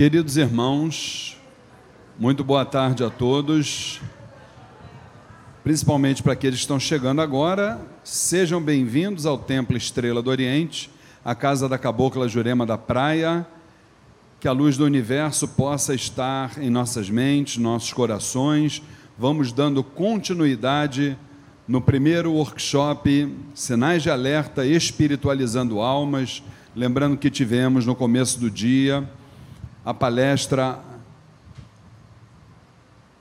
Queridos irmãos, muito boa tarde a todos, principalmente para aqueles que estão chegando agora. Sejam bem-vindos ao Templo Estrela do Oriente, a casa da Cabocla Jurema da Praia. Que a luz do universo possa estar em nossas mentes, nossos corações. Vamos dando continuidade no primeiro workshop Sinais de Alerta Espiritualizando Almas. Lembrando que tivemos no começo do dia a palestra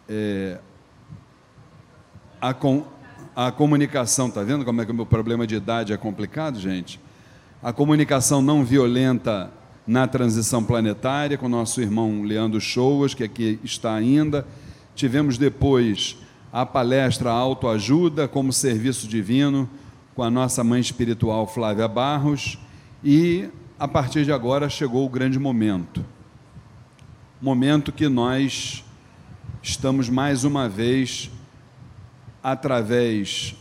é, a, com, a comunicação, está vendo como é que o meu problema de idade é complicado, gente? A comunicação não violenta na transição planetária, com nosso irmão Leandro Shoas, que aqui está ainda. Tivemos depois a palestra Autoajuda como Serviço Divino, com a nossa mãe espiritual Flávia Barros. E, a partir de agora, chegou o grande momento momento que nós estamos mais uma vez, através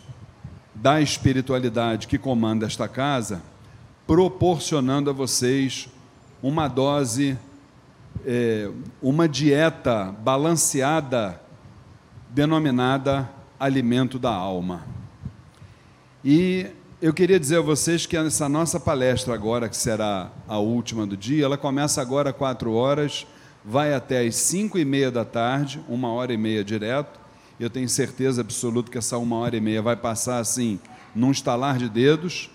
da espiritualidade que comanda esta casa, proporcionando a vocês uma dose, é, uma dieta balanceada, denominada alimento da alma. E eu queria dizer a vocês que essa nossa palestra agora, que será a última do dia, ela começa agora às quatro horas vai até às cinco e meia da tarde, uma hora e meia direto. Eu tenho certeza absoluta que essa uma hora e meia vai passar assim, num estalar de dedos.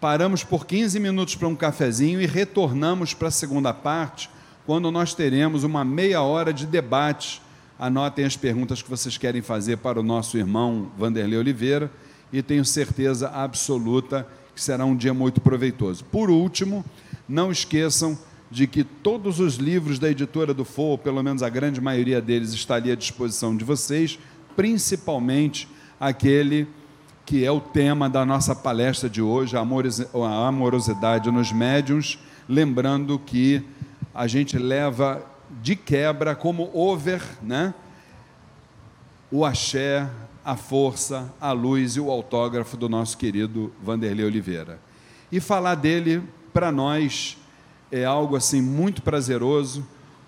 Paramos por 15 minutos para um cafezinho e retornamos para a segunda parte, quando nós teremos uma meia hora de debate. Anotem as perguntas que vocês querem fazer para o nosso irmão Vanderlei Oliveira e tenho certeza absoluta que será um dia muito proveitoso. Por último, não esqueçam de que todos os livros da editora do Fou, pelo menos a grande maioria deles, está ali à disposição de vocês, principalmente aquele que é o tema da nossa palestra de hoje, a amorosidade nos médiums, lembrando que a gente leva de quebra como over, né? O axé, a força, a luz e o autógrafo do nosso querido Vanderlei Oliveira. E falar dele para nós é algo assim muito prazeroso,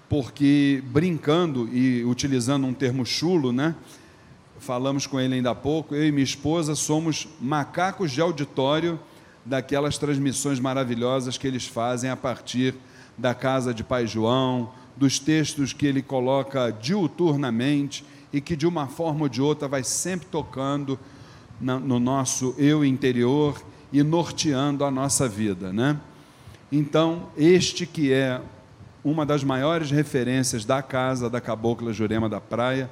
porque brincando e utilizando um termo chulo, né? Falamos com ele ainda há pouco, eu e minha esposa somos macacos de auditório daquelas transmissões maravilhosas que eles fazem a partir da casa de Pai João, dos textos que ele coloca diuturnamente e que de uma forma ou de outra vai sempre tocando no nosso eu interior e norteando a nossa vida, né? Então, este que é uma das maiores referências da casa da Cabocla Jurema da Praia,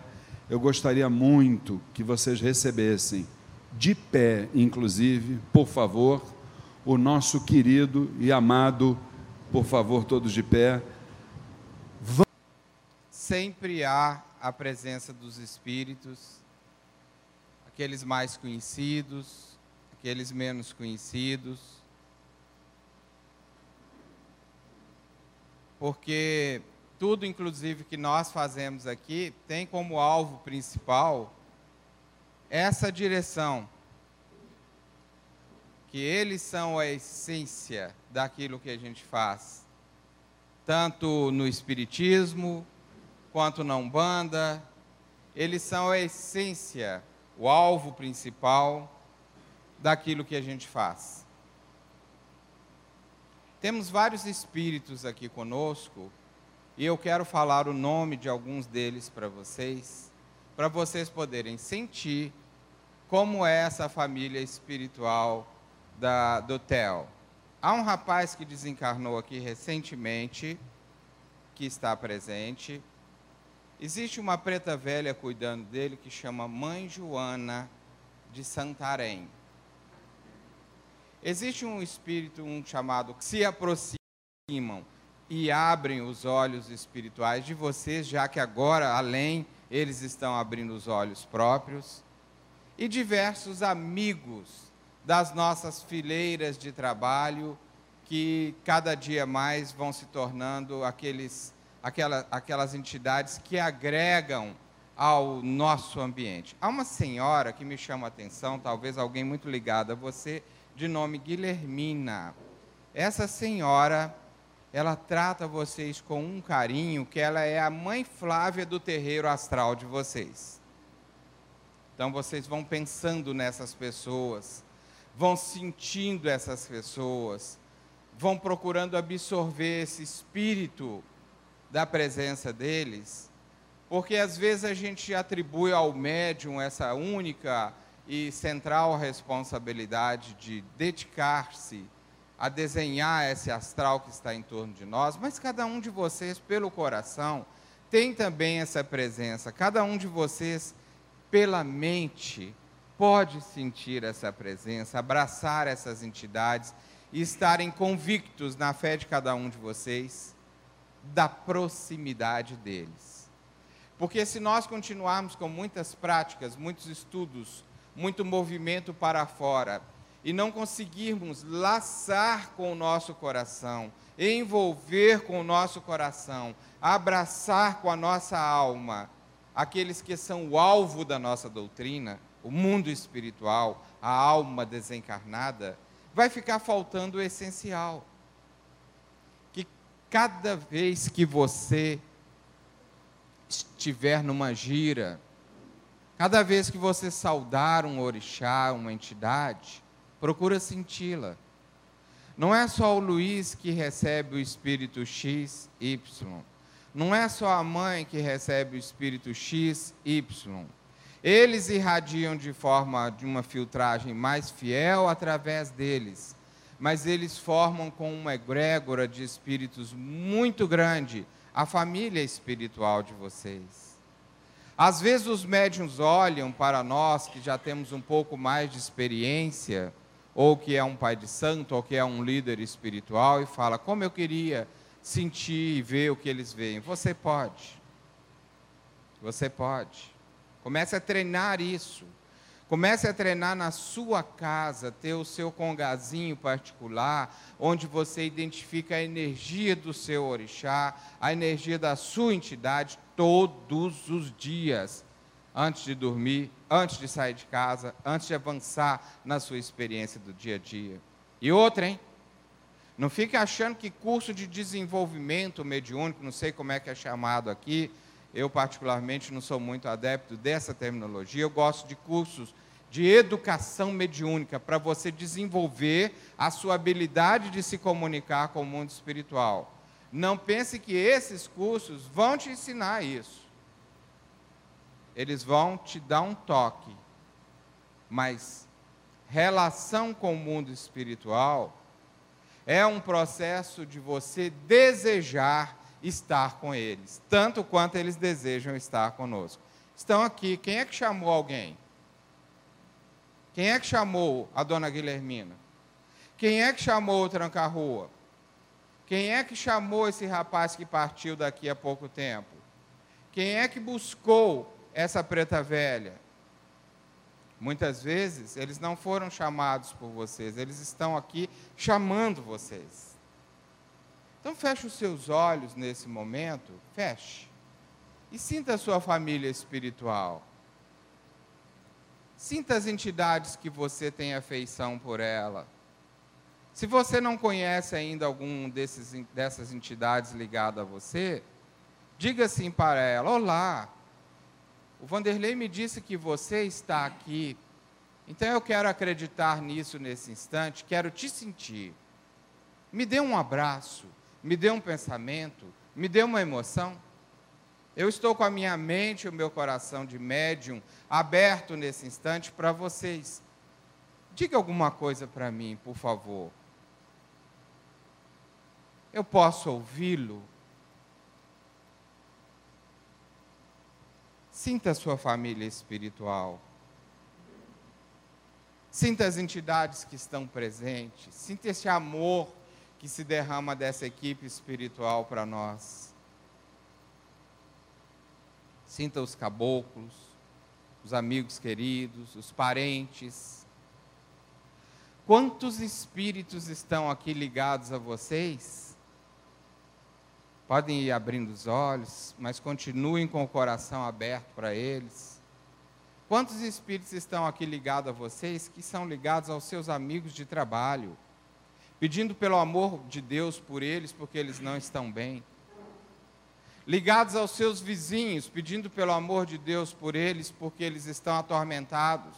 eu gostaria muito que vocês recebessem, de pé, inclusive, por favor, o nosso querido e amado, por favor, todos de pé. Sempre há a presença dos espíritos, aqueles mais conhecidos, aqueles menos conhecidos porque tudo, inclusive, que nós fazemos aqui, tem como alvo principal essa direção. Que eles são a essência daquilo que a gente faz, tanto no Espiritismo, quanto na Umbanda, eles são a essência, o alvo principal daquilo que a gente faz. Temos vários espíritos aqui conosco e eu quero falar o nome de alguns deles para vocês, para vocês poderem sentir como é essa família espiritual da, do Theo. Há um rapaz que desencarnou aqui recentemente, que está presente. Existe uma preta velha cuidando dele que chama Mãe Joana de Santarém. Existe um espírito, um chamado, que se aproximam e abrem os olhos espirituais de vocês, já que agora, além, eles estão abrindo os olhos próprios. E diversos amigos das nossas fileiras de trabalho, que cada dia mais vão se tornando aqueles, aquela, aquelas entidades que agregam ao nosso ambiente. Há uma senhora que me chama a atenção, talvez alguém muito ligado a você, de nome Guilhermina. Essa senhora, ela trata vocês com um carinho que ela é a mãe Flávia do terreiro astral de vocês. Então vocês vão pensando nessas pessoas, vão sentindo essas pessoas, vão procurando absorver esse espírito da presença deles, porque às vezes a gente atribui ao médium essa única e central responsabilidade de dedicar-se a desenhar esse astral que está em torno de nós, mas cada um de vocês, pelo coração, tem também essa presença. Cada um de vocês, pela mente, pode sentir essa presença, abraçar essas entidades e estarem convictos na fé de cada um de vocês da proximidade deles. Porque se nós continuarmos com muitas práticas, muitos estudos, muito movimento para fora, e não conseguirmos laçar com o nosso coração, envolver com o nosso coração, abraçar com a nossa alma aqueles que são o alvo da nossa doutrina, o mundo espiritual, a alma desencarnada, vai ficar faltando o essencial. Que cada vez que você estiver numa gira, cada vez que você saudar um orixá, uma entidade, procura senti-la. Não é só o Luiz que recebe o espírito X, Y. Não é só a mãe que recebe o espírito X, Y. Eles irradiam de forma de uma filtragem mais fiel através deles, mas eles formam com uma egrégora de espíritos muito grande a família espiritual de vocês. Às vezes os médiums olham para nós que já temos um pouco mais de experiência ou que é um pai de santo, ou que é um líder espiritual, e fala: Como eu queria sentir e ver o que eles veem. Você pode. Você pode. Comece a treinar isso. Comece a treinar na sua casa, ter o seu congazinho particular, onde você identifica a energia do seu orixá, a energia da sua entidade todos os dias antes de dormir, antes de sair de casa, antes de avançar na sua experiência do dia a dia. E outra, hein? Não fique achando que curso de desenvolvimento mediúnico, não sei como é que é chamado aqui, eu particularmente não sou muito adepto dessa terminologia, eu gosto de cursos de educação mediúnica para você desenvolver a sua habilidade de se comunicar com o mundo espiritual. Não pense que esses cursos vão te ensinar isso eles vão te dar um toque. Mas relação com o mundo espiritual é um processo de você desejar estar com eles, tanto quanto eles desejam estar conosco. Estão aqui, quem é que chamou alguém? Quem é que chamou a dona Guilhermina? Quem é que chamou o Tranca-Rua? Quem é que chamou esse rapaz que partiu daqui a pouco tempo? Quem é que buscou essa preta velha? Muitas vezes eles não foram chamados por vocês, eles estão aqui chamando vocês. Então feche os seus olhos nesse momento, feche. E sinta a sua família espiritual. Sinta as entidades que você tem afeição por ela. Se você não conhece ainda algum desses, dessas entidades ligada a você, diga assim para ela: Olá, o Vanderlei me disse que você está aqui, então eu quero acreditar nisso nesse instante, quero te sentir. Me dê um abraço, me dê um pensamento, me dê uma emoção. Eu estou com a minha mente e o meu coração de médium aberto nesse instante para vocês. Diga alguma coisa para mim, por favor. Eu posso ouvi-lo? Sinta a sua família espiritual. Sinta as entidades que estão presentes. Sinta esse amor que se derrama dessa equipe espiritual para nós. Sinta os caboclos, os amigos queridos, os parentes. Quantos espíritos estão aqui ligados a vocês? Podem ir abrindo os olhos, mas continuem com o coração aberto para eles. Quantos espíritos estão aqui ligados a vocês que são ligados aos seus amigos de trabalho? pedindo pelo amor de Deus por eles, porque eles não estão bem. Ligados aos seus vizinhos, pedindo pelo amor de Deus por eles, porque eles estão atormentados.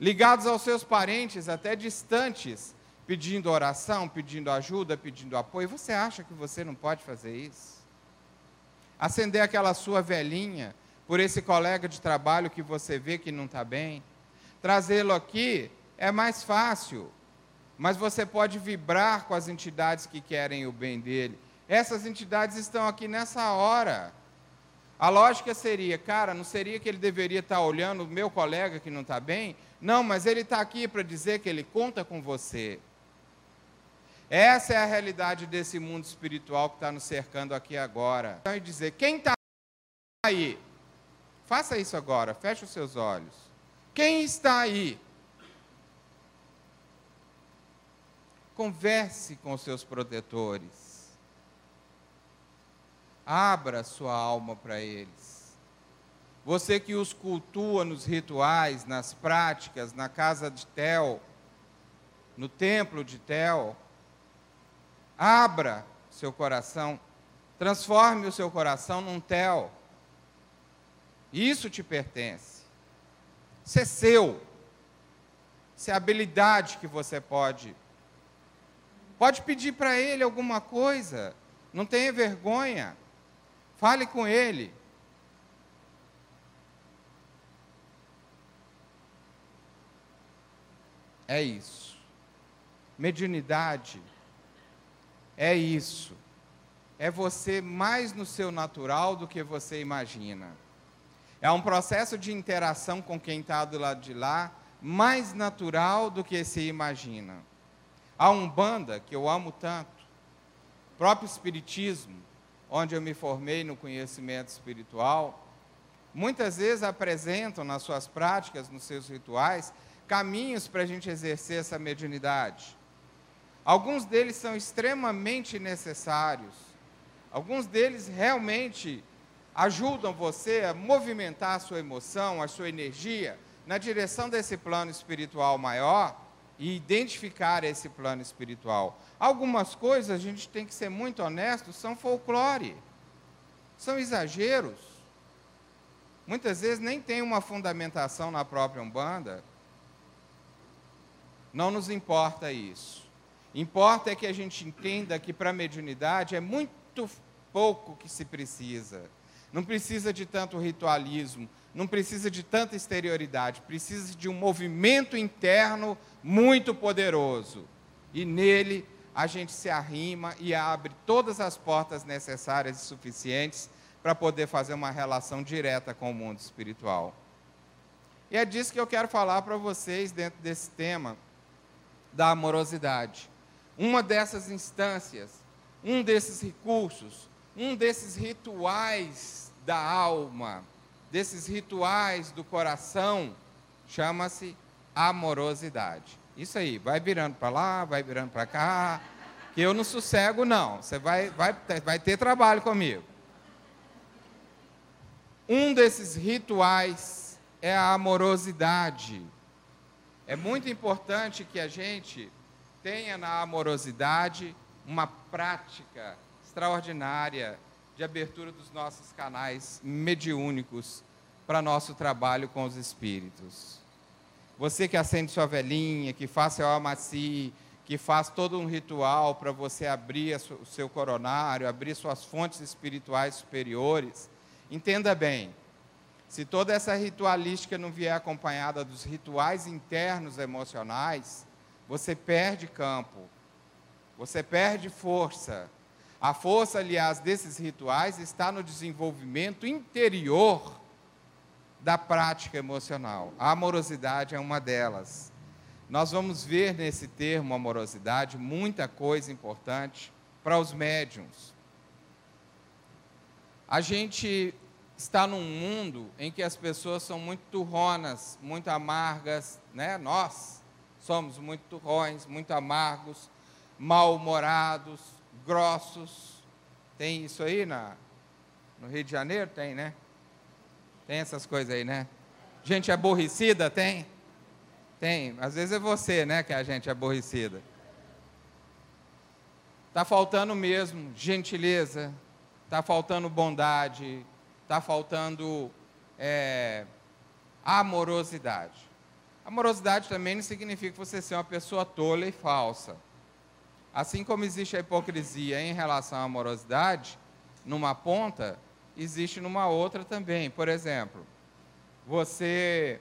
Ligados aos seus parentes, até distantes, pedindo oração, pedindo ajuda, pedindo apoio. Você acha que você não pode fazer isso? Acender aquela sua velhinha por esse colega de trabalho que você vê que não está bem. Trazê-lo aqui é mais fácil, mas você pode vibrar com as entidades que querem o bem dele. Essas entidades estão aqui nessa hora. A lógica seria, cara, não seria que ele deveria estar olhando o meu colega que não está bem? Não, mas ele está aqui para dizer que ele conta com você. Essa é a realidade desse mundo espiritual que está nos cercando aqui agora. Então, e dizer: quem está aí? Faça isso agora, feche os seus olhos. Quem está aí? Converse com seus protetores. Abra sua alma para eles. Você que os cultua nos rituais, nas práticas, na casa de Tel, no templo de Tel, Abra seu coração, transforme o seu coração num tel. Isso te pertence. Isso é seu. Isso é habilidade que você pode. Pode pedir para ele alguma coisa. Não tenha vergonha. Fale com ele. É isso. Mediunidade é isso. É você mais no seu natural do que você imagina. É um processo de interação com quem está do lado de lá, mais natural do que se imagina. A Umbanda, que eu amo tanto, o próprio Espiritismo, onde eu me formei no conhecimento espiritual, muitas vezes apresentam nas suas práticas, nos seus rituais, caminhos para a gente exercer essa mediunidade. Alguns deles são extremamente necessários. Alguns deles realmente ajudam você a movimentar a sua emoção, a sua energia na direção desse plano espiritual maior e identificar esse plano espiritual. Algumas coisas, a gente tem que ser muito honesto, são folclore, são exageros. Muitas vezes nem tem uma fundamentação na própria Umbanda. Não nos importa isso. Importa é que a gente entenda que para a mediunidade é muito pouco que se precisa. Não precisa de tanto ritualismo, não precisa de tanta exterioridade, precisa de um movimento interno muito poderoso. E nele a gente se arrima e abre todas as portas necessárias e suficientes para poder fazer uma relação direta com o mundo espiritual. E é disso que eu quero falar para vocês dentro desse tema da amorosidade uma dessas instâncias, um desses recursos, um desses rituais da alma, desses rituais do coração, chama-se amorosidade. Isso aí, vai virando para lá, vai virando para cá, que eu não sossego não, você vai, vai, vai ter trabalho comigo. Um desses rituais é a amorosidade. É muito importante que a gente tenha na amorosidade uma prática extraordinária de abertura dos nossos canais mediúnicos para nosso trabalho com os espíritos. Você que acende sua velhinha, que faz seu amaci, que faz todo um ritual para você abrir o seu coronário, abrir suas fontes espirituais superiores, entenda bem, se toda essa ritualística não vier acompanhada dos rituais internos emocionais, você perde campo, você perde força. A força, aliás, desses rituais está no desenvolvimento interior da prática emocional. A amorosidade é uma delas. Nós vamos ver nesse termo amorosidade muita coisa importante para os médiums. A gente está num mundo em que as pessoas são muito turronas, muito amargas, né? Nós somos muito turrões, muito amargos, mal-humorados, grossos. Tem isso aí na, no Rio de Janeiro? Tem, né? Tem essas coisas aí, né? Gente aborrecida tem? Tem. Às vezes é você, né, que é a gente aborrecida. Está faltando mesmo gentileza, está faltando bondade, está faltando é, amorosidade. Amorosidade também não significa você ser uma pessoa tola e falsa. Assim como existe a hipocrisia em relação à amorosidade, numa ponta, existe numa outra também. Por exemplo, você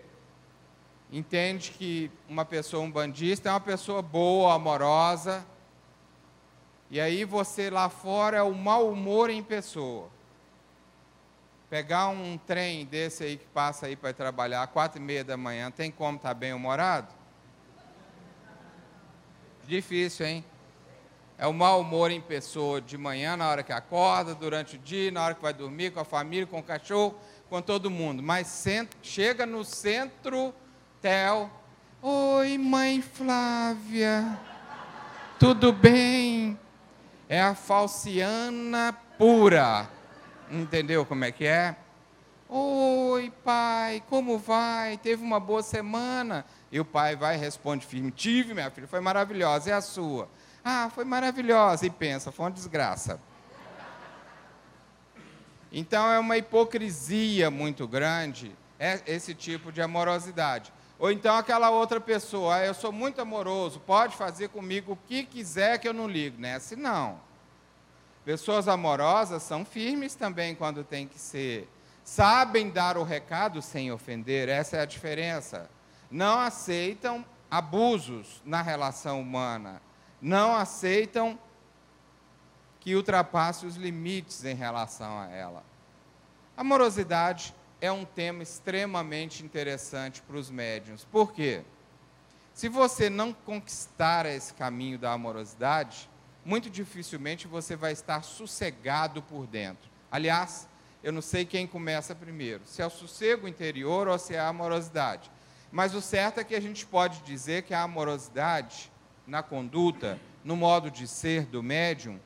entende que uma pessoa um bandista é uma pessoa boa, amorosa, e aí você lá fora é o mau humor em pessoa. Pegar um trem desse aí que passa aí para trabalhar às quatro e meia da manhã, tem como estar tá bem humorado? Difícil, hein? É o mau humor em pessoa de manhã, na hora que acorda, durante o dia, na hora que vai dormir, com a família, com o cachorro, com todo mundo. Mas chega no centro, Tel. Oi, mãe Flávia. Tudo bem? É a falciana pura. Entendeu como é que é? Oi, pai, como vai? Teve uma boa semana? E o pai vai e responde firme: Tive, minha filha, foi maravilhosa. E a sua? Ah, foi maravilhosa. E pensa: Foi uma desgraça. Então é uma hipocrisia muito grande é esse tipo de amorosidade. Ou então aquela outra pessoa, ah, eu sou muito amoroso, pode fazer comigo o que quiser que eu não ligo. Nessa não. Pessoas amorosas são firmes também quando tem que ser. Sabem dar o recado sem ofender, essa é a diferença. Não aceitam abusos na relação humana. Não aceitam que ultrapasse os limites em relação a ela. Amorosidade é um tema extremamente interessante para os médiums. Por quê? Se você não conquistar esse caminho da amorosidade, muito dificilmente você vai estar sossegado por dentro. Aliás, eu não sei quem começa primeiro, se é o sossego interior ou se é a amorosidade. Mas o certo é que a gente pode dizer que a amorosidade na conduta, no modo de ser do médium,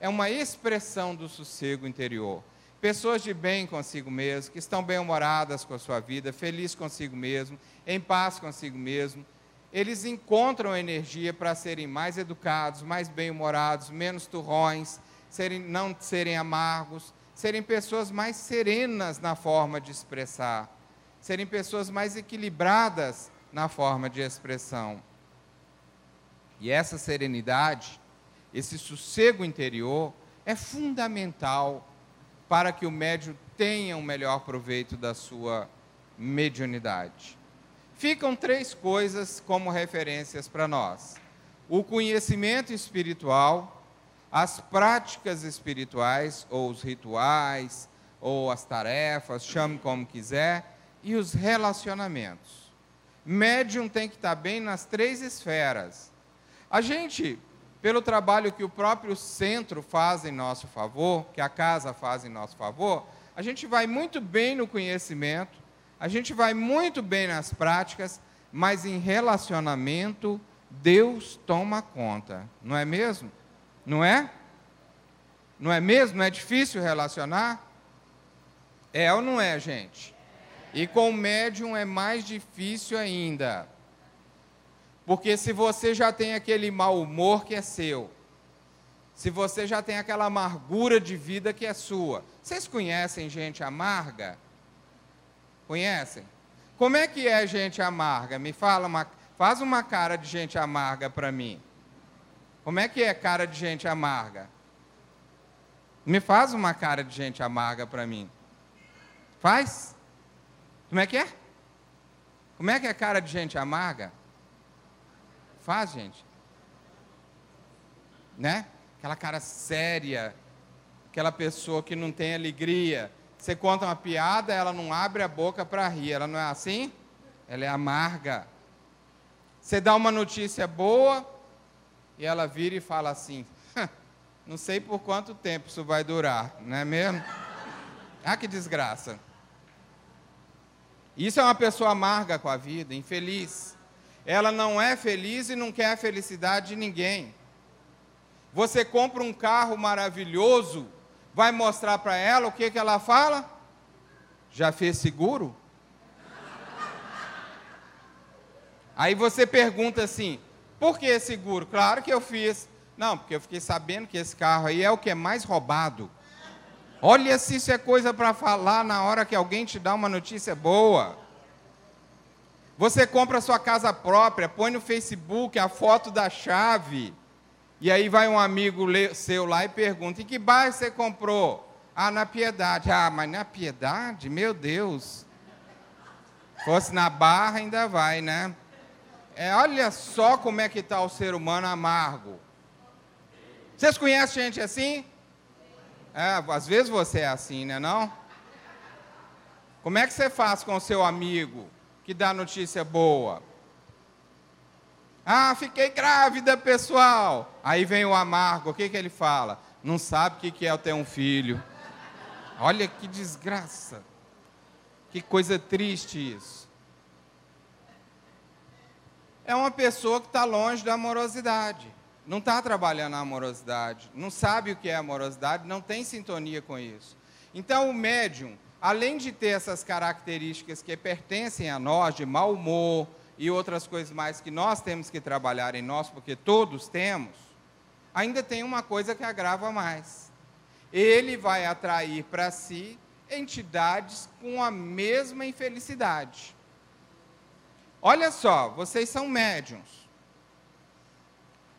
é uma expressão do sossego interior. Pessoas de bem consigo mesmo, que estão bem-humoradas com a sua vida, felizes consigo mesmo, em paz consigo mesmo, eles encontram energia para serem mais educados, mais bem-humorados, menos turrões, serem, não serem amargos, serem pessoas mais serenas na forma de expressar, serem pessoas mais equilibradas na forma de expressão. E essa serenidade, esse sossego interior, é fundamental para que o médium tenha um melhor proveito da sua mediunidade. Ficam três coisas como referências para nós: o conhecimento espiritual, as práticas espirituais, ou os rituais, ou as tarefas, chame como quiser, e os relacionamentos. Médium tem que estar bem nas três esferas. A gente, pelo trabalho que o próprio centro faz em nosso favor, que a casa faz em nosso favor, a gente vai muito bem no conhecimento, a gente vai muito bem nas práticas, mas em relacionamento, Deus toma conta. Não é mesmo? Não é? Não é mesmo? Não é difícil relacionar? É ou não é, gente? E com o médium é mais difícil ainda. Porque se você já tem aquele mau humor que é seu, se você já tem aquela amargura de vida que é sua. Vocês conhecem gente amarga? Conhecem? Como é que é gente amarga? Me fala uma, faz uma cara de gente amarga para mim. Como é que é cara de gente amarga? Me faz uma cara de gente amarga para mim. Faz? Como é que é? Como é que é cara de gente amarga? Faz, gente. Né? Aquela cara séria, aquela pessoa que não tem alegria, você conta uma piada, ela não abre a boca para rir. Ela não é assim? Ela é amarga. Você dá uma notícia boa e ela vira e fala assim: não sei por quanto tempo isso vai durar, não é mesmo? Ah, que desgraça. Isso é uma pessoa amarga com a vida, infeliz. Ela não é feliz e não quer a felicidade de ninguém. Você compra um carro maravilhoso vai mostrar para ela o que, que ela fala? Já fez seguro? Aí você pergunta assim: por que seguro? Claro que eu fiz. Não, porque eu fiquei sabendo que esse carro aí é o que é mais roubado. Olha se isso é coisa para falar na hora que alguém te dá uma notícia boa. Você compra sua casa própria, põe no Facebook a foto da chave. E aí vai um amigo seu lá e pergunta: em que bairro você comprou? Ah, na Piedade. Ah, mas na Piedade? Meu Deus. Fosse na Barra, ainda vai, né? É, olha só como é que está o ser humano amargo. Vocês conhecem gente assim? É, às vezes você é assim, né não? Como é que você faz com o seu amigo que dá notícia boa? Ah, fiquei grávida, pessoal. Aí vem o amargo, o que, que ele fala? Não sabe o que é ter um filho. Olha que desgraça. Que coisa triste isso. É uma pessoa que está longe da amorosidade não está trabalhando a amorosidade, não sabe o que é amorosidade, não tem sintonia com isso. Então, o médium, além de ter essas características que pertencem a nós, de mau humor e outras coisas mais que nós temos que trabalhar em nós, porque todos temos, ainda tem uma coisa que agrava mais. Ele vai atrair para si entidades com a mesma infelicidade. Olha só, vocês são médiums.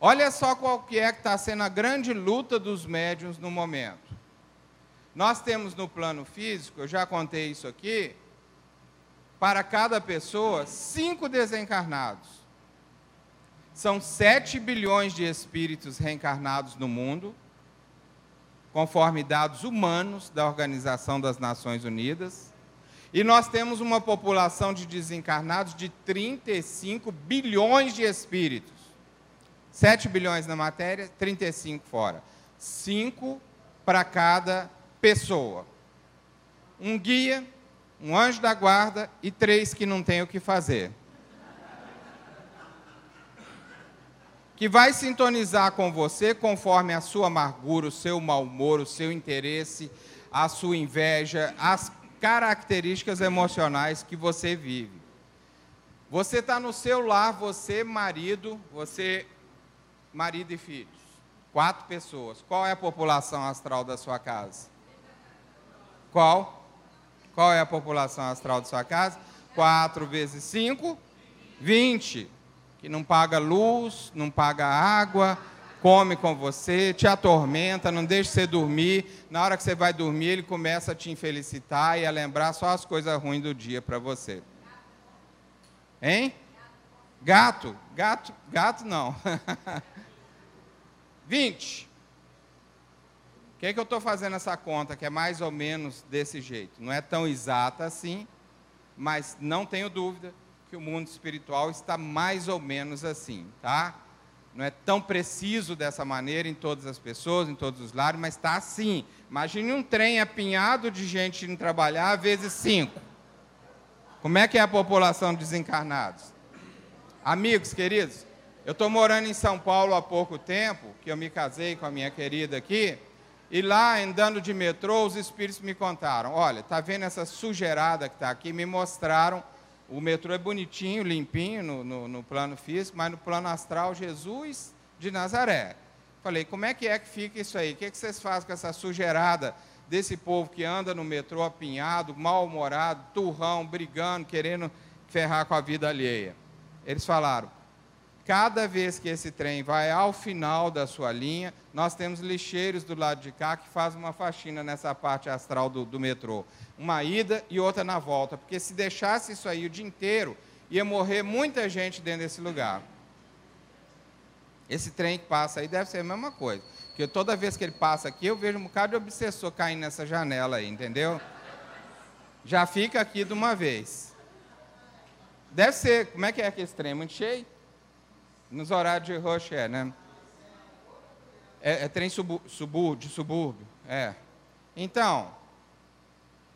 Olha só qual que é que está sendo a grande luta dos médiums no momento. Nós temos no plano físico, eu já contei isso aqui, para cada pessoa, cinco desencarnados. São sete bilhões de espíritos reencarnados no mundo, conforme dados humanos da Organização das Nações Unidas. E nós temos uma população de desencarnados de 35 bilhões de espíritos. 7 bilhões na matéria, 35 fora. 5 para cada pessoa. Um guia, um anjo da guarda e três que não tem o que fazer. Que vai sintonizar com você conforme a sua amargura, o seu mau humor, o seu interesse, a sua inveja, as características emocionais que você vive. Você está no seu lar, você, marido, você, marido e filhos. Quatro pessoas. Qual é a população astral da sua casa? Qual? Qual é a população astral da sua casa? Quatro vezes cinco, vinte. Que não paga luz, não paga água, come com você, te atormenta, não deixa você dormir. Na hora que você vai dormir, ele começa a te infelicitar e a lembrar só as coisas ruins do dia para você. Hein? Gato, gato, gato não. 20. Que, é que eu estou fazendo essa conta, que é mais ou menos desse jeito? Não é tão exata assim, mas não tenho dúvida que o mundo espiritual está mais ou menos assim, tá? Não é tão preciso dessa maneira em todas as pessoas, em todos os lares, mas está assim. Imagine um trem apinhado de gente indo trabalhar vezes cinco. Como é que é a população de desencarnados? Amigos queridos, eu estou morando em São Paulo há pouco tempo, que eu me casei com a minha querida aqui, e lá, andando de metrô, os espíritos me contaram: olha, está vendo essa sujeirada que está aqui? Me mostraram. O metrô é bonitinho, limpinho no, no, no, plano físico, mas no plano astral, Jesus de Nazaré. Falei, como é que é que fica isso aí? O que, é que vocês fazem com essa sujeirada desse povo que anda no metrô apinhado, mal-humorado, turrão, brigando, querendo ferrar com a vida alheia? Eles falaram, Cada vez que esse trem vai ao final da sua linha, nós temos lixeiros do lado de cá que fazem uma faxina nessa parte astral do, do metrô. Uma ida e outra na volta. Porque se deixasse isso aí o dia inteiro, ia morrer muita gente dentro desse lugar. Esse trem que passa aí deve ser a mesma coisa. Porque toda vez que ele passa aqui, eu vejo um bocado de obsessor caindo nessa janela aí, entendeu? Já fica aqui de uma vez. Deve ser, como é que é aquele trem? Muito cheio? Nos horários de rush é, né? É, é trem subu, subúrbio, de subúrbio, é. Então,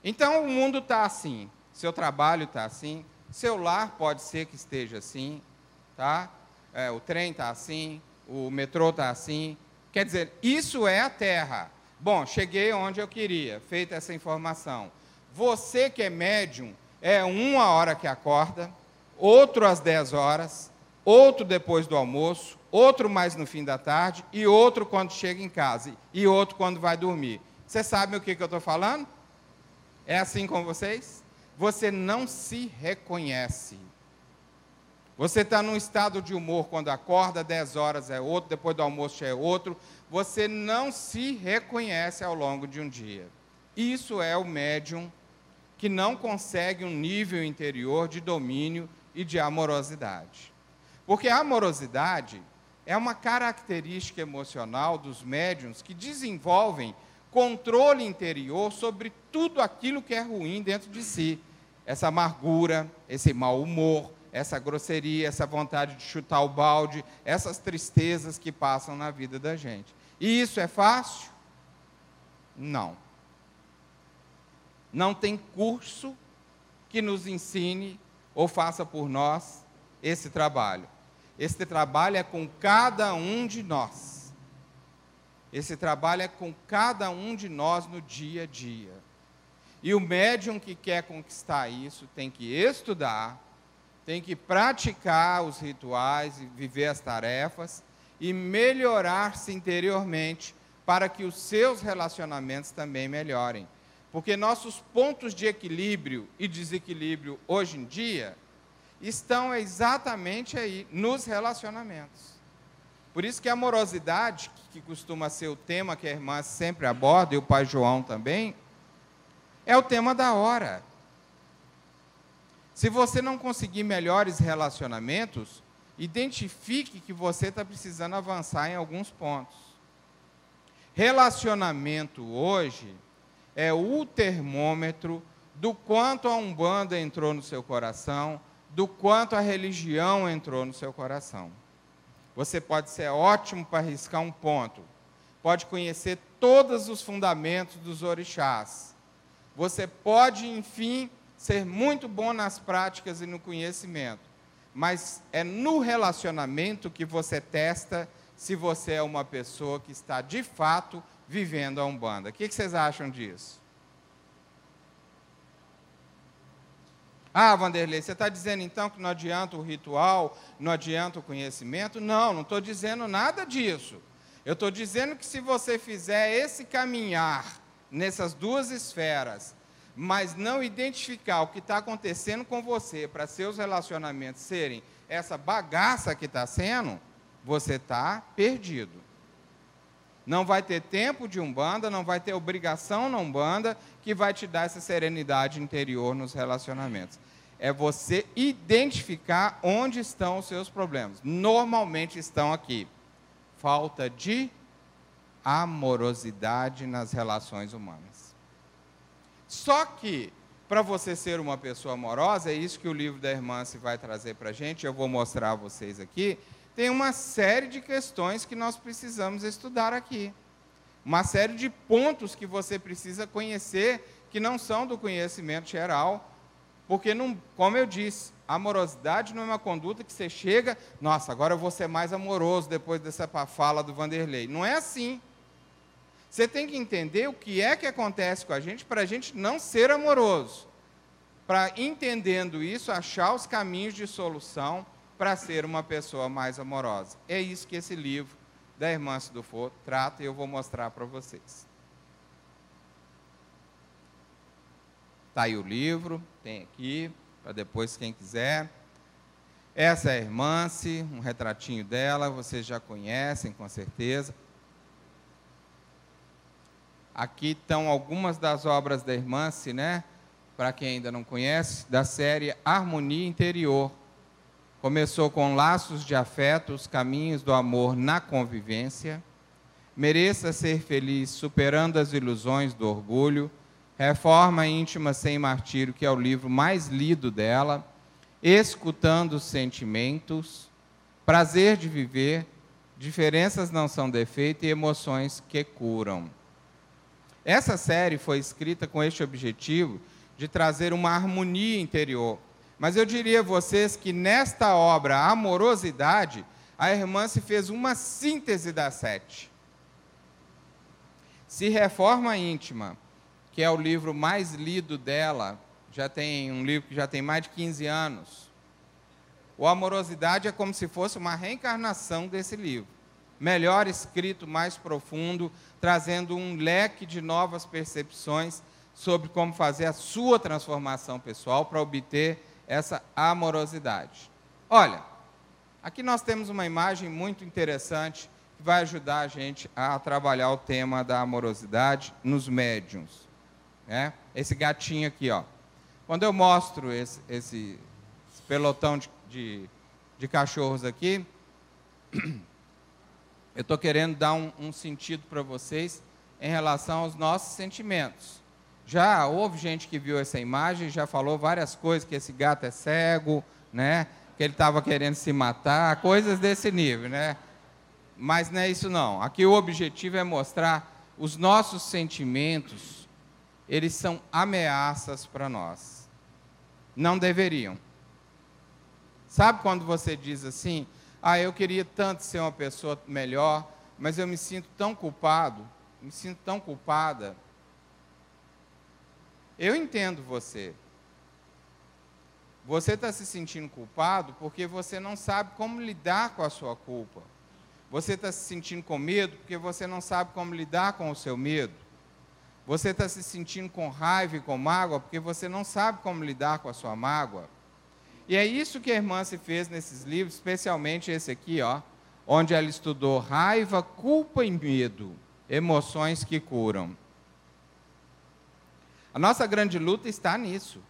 então o mundo está assim, seu trabalho está assim, seu lar pode ser que esteja assim, tá? É, o trem está assim, o metrô está assim. Quer dizer, isso é a Terra. Bom, cheguei onde eu queria, feita essa informação. Você que é médium, é uma hora que acorda, outro às 10 horas, outro depois do almoço, outro mais no fim da tarde, e outro quando chega em casa, e outro quando vai dormir. Você sabe o que, que eu estou falando? É assim com vocês? Você não se reconhece. Você está num estado de humor quando acorda, 10 horas é outro, depois do almoço é outro. Você não se reconhece ao longo de um dia. Isso é o médium que não consegue um nível interior de domínio e de amorosidade. Porque a amorosidade é uma característica emocional dos médiums que desenvolvem controle interior sobre tudo aquilo que é ruim dentro de si. Essa amargura, esse mau humor, essa grosseria, essa vontade de chutar o balde, essas tristezas que passam na vida da gente. E isso é fácil? Não. Não tem curso que nos ensine ou faça por nós esse trabalho. Esse trabalho é com cada um de nós. Esse trabalho é com cada um de nós no dia a dia. E o médium que quer conquistar isso tem que estudar, tem que praticar os rituais e viver as tarefas e melhorar-se interiormente para que os seus relacionamentos também melhorem. Porque nossos pontos de equilíbrio e desequilíbrio hoje em dia estão exatamente aí, nos relacionamentos. Por isso que a amorosidade, que costuma ser o tema que a irmã sempre aborda, e o pai João também, é o tema da hora. Se você não conseguir melhores relacionamentos, identifique que você está precisando avançar em alguns pontos. Relacionamento hoje é o termômetro do quanto a Umbanda entrou no seu coração, do quanto a religião entrou no seu coração. Você pode ser ótimo para riscar um ponto, pode conhecer todos os fundamentos dos orixás. Você pode, enfim, ser muito bom nas práticas e no conhecimento, mas é no relacionamento que você testa se você é uma pessoa que está de fato vivendo a Umbanda. O que vocês acham disso? Ah, Vanderlei, você está dizendo então que não adianta o ritual, não adianta o conhecimento? Não, não estou dizendo nada disso. Eu estou dizendo que se você fizer esse caminhar nessas duas esferas, mas não identificar o que está acontecendo com você para seus relacionamentos serem essa bagaça que está sendo, você está perdido. Não vai ter tempo de umbanda, não vai ter obrigação na umbanda que vai te dar essa serenidade interior nos relacionamentos. É você identificar onde estão os seus problemas. Normalmente estão aqui. Falta de amorosidade nas relações humanas. Só que, para você ser uma pessoa amorosa, é isso que o livro da irmã se vai trazer para a gente, eu vou mostrar a vocês aqui, tem uma série de questões que nós precisamos estudar aqui. Uma série de pontos que você precisa conhecer, que não são do conhecimento geral, porque, não, como eu disse, amorosidade não é uma conduta que você chega, nossa, agora eu vou ser mais amoroso depois dessa fala do Vanderlei. Não é assim. Você tem que entender o que é que acontece com a gente para a gente não ser amoroso. Para, entendendo isso, achar os caminhos de solução para ser uma pessoa mais amorosa. É isso que esse livro da irmã Sidufo trata e eu vou mostrar para vocês. Está aí o livro, tem aqui, para depois quem quiser. Essa é a irmã, um retratinho dela, vocês já conhecem com certeza. Aqui estão algumas das obras da irmã, né? Para quem ainda não conhece, da série Harmonia Interior. Começou com Laços de Afeto, os caminhos do amor na convivência. Mereça ser feliz, superando as ilusões do orgulho. Reforma íntima sem martírio, que é o livro mais lido dela. Escutando os sentimentos. Prazer de viver. Diferenças não são defeito e emoções que curam. Essa série foi escrita com este objetivo de trazer uma harmonia interior. Mas eu diria a vocês que nesta obra, Amorosidade, a irmã se fez uma síntese das sete. Se Reforma Íntima, que é o livro mais lido dela, já tem um livro que já tem mais de 15 anos. O Amorosidade é como se fosse uma reencarnação desse livro. Melhor escrito, mais profundo, trazendo um leque de novas percepções sobre como fazer a sua transformação pessoal para obter essa amorosidade. Olha, aqui nós temos uma imagem muito interessante que vai ajudar a gente a trabalhar o tema da amorosidade nos médiums. Né? Esse gatinho aqui, ó. Quando eu mostro esse, esse, esse pelotão de, de, de, cachorros aqui, eu estou querendo dar um, um sentido para vocês em relação aos nossos sentimentos. Já houve gente que viu essa imagem já falou várias coisas, que esse gato é cego, né? que ele estava querendo se matar, coisas desse nível. Né? Mas não é isso não. Aqui o objetivo é mostrar os nossos sentimentos, eles são ameaças para nós. Não deveriam. Sabe quando você diz assim: "Ah, eu queria tanto ser uma pessoa melhor, mas eu me sinto tão culpado, me sinto tão culpada". Eu entendo você. Você está se sentindo culpado porque você não sabe como lidar com a sua culpa. Você está se sentindo com medo porque você não sabe como lidar com o seu medo. Você está se sentindo com raiva e com mágoa porque você não sabe como lidar com a sua mágoa. E é isso que a irmã se fez nesses livros, especialmente esse aqui, ó, onde ela estudou raiva, culpa e medo, emoções que curam. A nossa grande luta está nisso.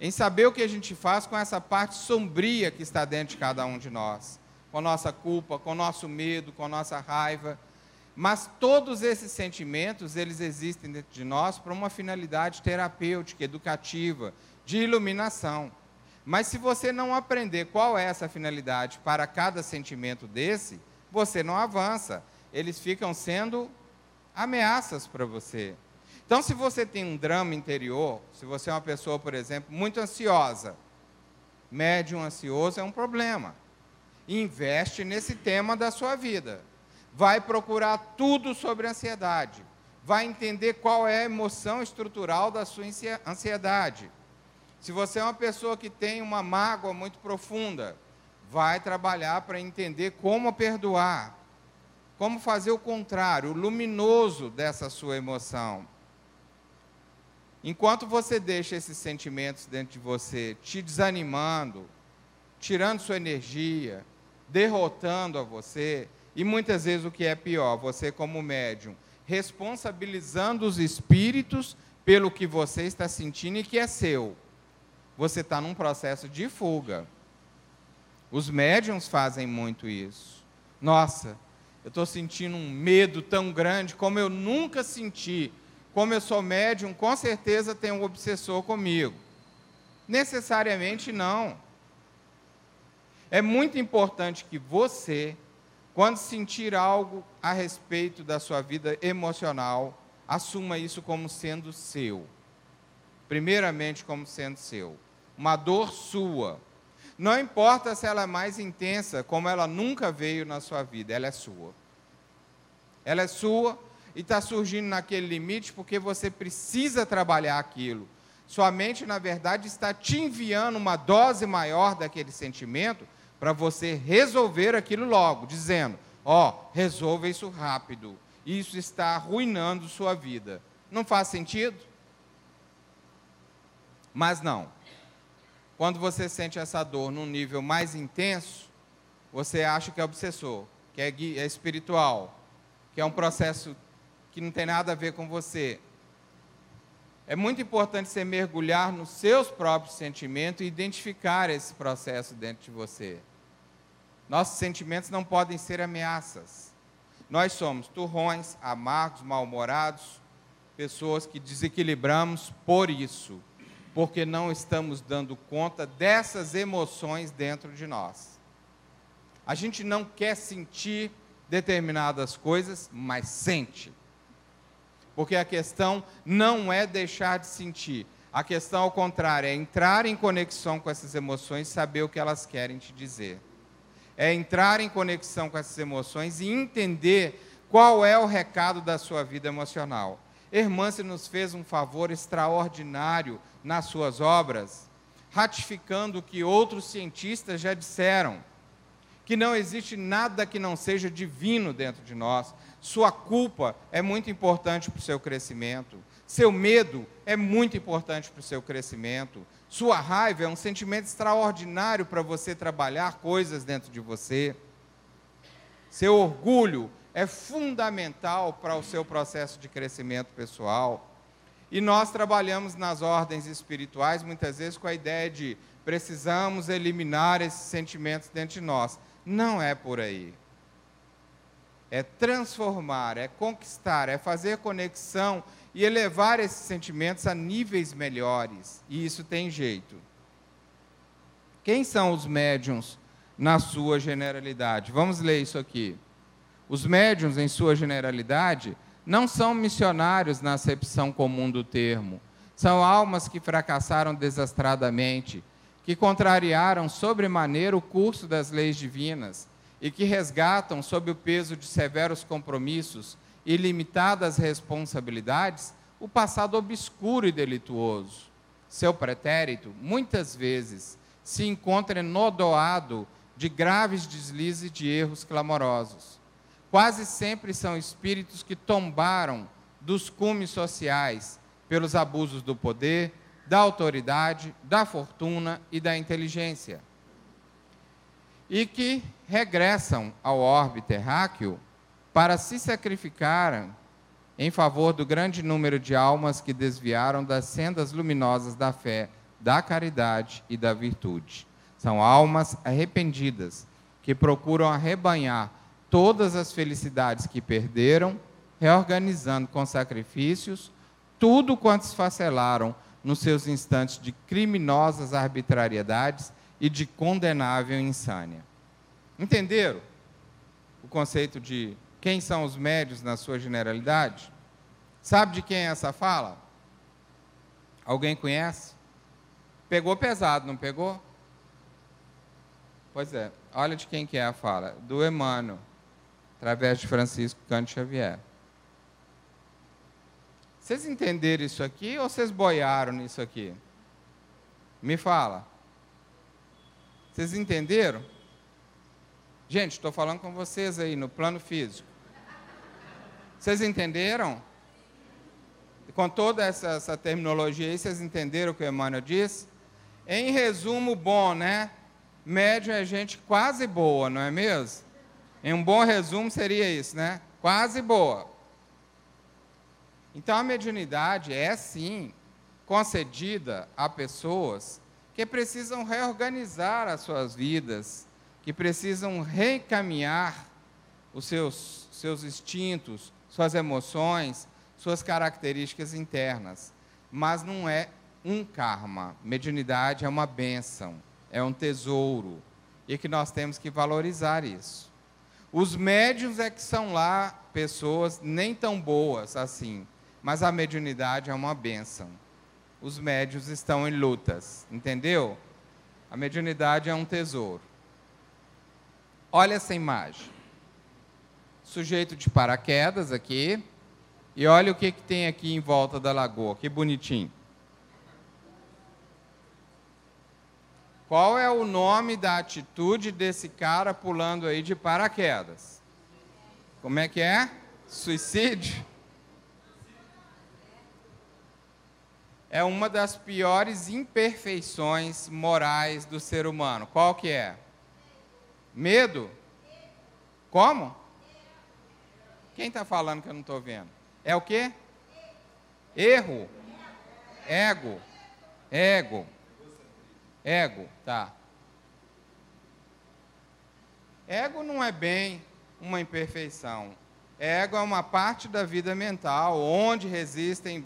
Em saber o que a gente faz com essa parte sombria que está dentro de cada um de nós com nossa culpa, com nosso medo, com nossa raiva. Mas todos esses sentimentos, eles existem dentro de nós para uma finalidade terapêutica, educativa, de iluminação. Mas se você não aprender qual é essa finalidade para cada sentimento desse, você não avança. Eles ficam sendo ameaças para você. Então, se você tem um drama interior, se você é uma pessoa, por exemplo, muito ansiosa, médium ansioso é um problema investe nesse tema da sua vida. Vai procurar tudo sobre ansiedade. Vai entender qual é a emoção estrutural da sua ansiedade. Se você é uma pessoa que tem uma mágoa muito profunda, vai trabalhar para entender como perdoar, como fazer o contrário, o luminoso dessa sua emoção. Enquanto você deixa esses sentimentos dentro de você te desanimando, tirando sua energia, derrotando a você, e muitas vezes o que é pior, você como médium, responsabilizando os espíritos pelo que você está sentindo e que é seu. Você está num processo de fuga. Os médiums fazem muito isso. Nossa, eu estou sentindo um medo tão grande como eu nunca senti. Como eu sou médium, com certeza tem um obsessor comigo. Necessariamente não. É muito importante que você, quando sentir algo a respeito da sua vida emocional, assuma isso como sendo seu. Primeiramente, como sendo seu. Uma dor sua. Não importa se ela é mais intensa, como ela nunca veio na sua vida, ela é sua. Ela é sua e está surgindo naquele limite porque você precisa trabalhar aquilo. Sua mente, na verdade, está te enviando uma dose maior daquele sentimento para você resolver aquilo logo, dizendo: ó, oh, resolva isso rápido. Isso está arruinando sua vida. Não faz sentido? Mas não. Quando você sente essa dor num nível mais intenso, você acha que é obsessor, que é, é espiritual, que é um processo que não tem nada a ver com você. É muito importante você mergulhar nos seus próprios sentimentos e identificar esse processo dentro de você. Nossos sentimentos não podem ser ameaças. Nós somos turrões, amargos, mal-humorados, pessoas que desequilibramos por isso, porque não estamos dando conta dessas emoções dentro de nós. A gente não quer sentir determinadas coisas, mas sente. Porque a questão não é deixar de sentir. A questão, ao contrário, é entrar em conexão com essas emoções saber o que elas querem te dizer. É entrar em conexão com essas emoções e entender qual é o recado da sua vida emocional. Hermance nos fez um favor extraordinário nas suas obras. ratificando o que outros cientistas já disseram, que não existe nada que não seja divino dentro de nós. Sua culpa é muito importante para o seu crescimento. Seu medo é muito importante para o seu crescimento. Sua raiva é um sentimento extraordinário para você trabalhar coisas dentro de você. Seu orgulho é fundamental para o seu processo de crescimento pessoal. E nós trabalhamos nas ordens espirituais muitas vezes com a ideia de precisamos eliminar esses sentimentos dentro de nós. Não é por aí. É transformar, é conquistar, é fazer conexão e elevar esses sentimentos a níveis melhores. E isso tem jeito. Quem são os médiums na sua generalidade? Vamos ler isso aqui. Os médiums, em sua generalidade, não são missionários na acepção comum do termo. São almas que fracassaram desastradamente, que contrariaram sobremaneira o curso das leis divinas e que resgatam, sob o peso de severos compromissos e limitadas responsabilidades, o passado obscuro e delituoso. Seu pretérito, muitas vezes, se encontra enodoado de graves deslizes e de erros clamorosos quase sempre são espíritos que tombaram dos cumes sociais pelos abusos do poder, da autoridade, da fortuna e da inteligência. E que regressam ao orbe terráqueo para se sacrificarem em favor do grande número de almas que desviaram das sendas luminosas da fé, da caridade e da virtude. São almas arrependidas que procuram arrebanhar todas as felicidades que perderam, reorganizando com sacrifícios tudo quanto esfacelaram nos seus instantes de criminosas arbitrariedades e de condenável insânia. Entenderam o conceito de quem são os médios na sua generalidade? Sabe de quem é essa fala? Alguém conhece? Pegou pesado, não pegou? Pois é, olha de quem que é a fala. Do Emmanuel através de Francisco Cândido Xavier. Vocês entenderam isso aqui ou vocês boiaram nisso aqui? Me fala. Vocês entenderam? Gente, estou falando com vocês aí no plano físico. Vocês entenderam? Com toda essa, essa terminologia aí, vocês entenderam o que o Emmanuel disse? Em resumo, bom, né? Médio é gente quase boa, não é mesmo? Em um bom resumo seria isso, né? Quase boa. Então a mediunidade é sim concedida a pessoas que precisam reorganizar as suas vidas, que precisam reencaminhar os seus, seus instintos, suas emoções, suas características internas. Mas não é um karma. Mediunidade é uma bênção, é um tesouro. E que nós temos que valorizar isso. Os médios é que são lá pessoas nem tão boas assim, mas a mediunidade é uma benção. Os médios estão em lutas, entendeu? A mediunidade é um tesouro. Olha essa imagem. Sujeito de paraquedas aqui. E olha o que, que tem aqui em volta da lagoa, que bonitinho. Qual é o nome da atitude desse cara pulando aí de paraquedas? Como é que é? Suicídio? É uma das piores imperfeições morais do ser humano. Qual que é? Medo? Como? Quem está falando que eu não estou vendo? É o quê? Erro? Ego? Ego. Ego, tá. Ego não é bem uma imperfeição. Ego é uma parte da vida mental onde resistem,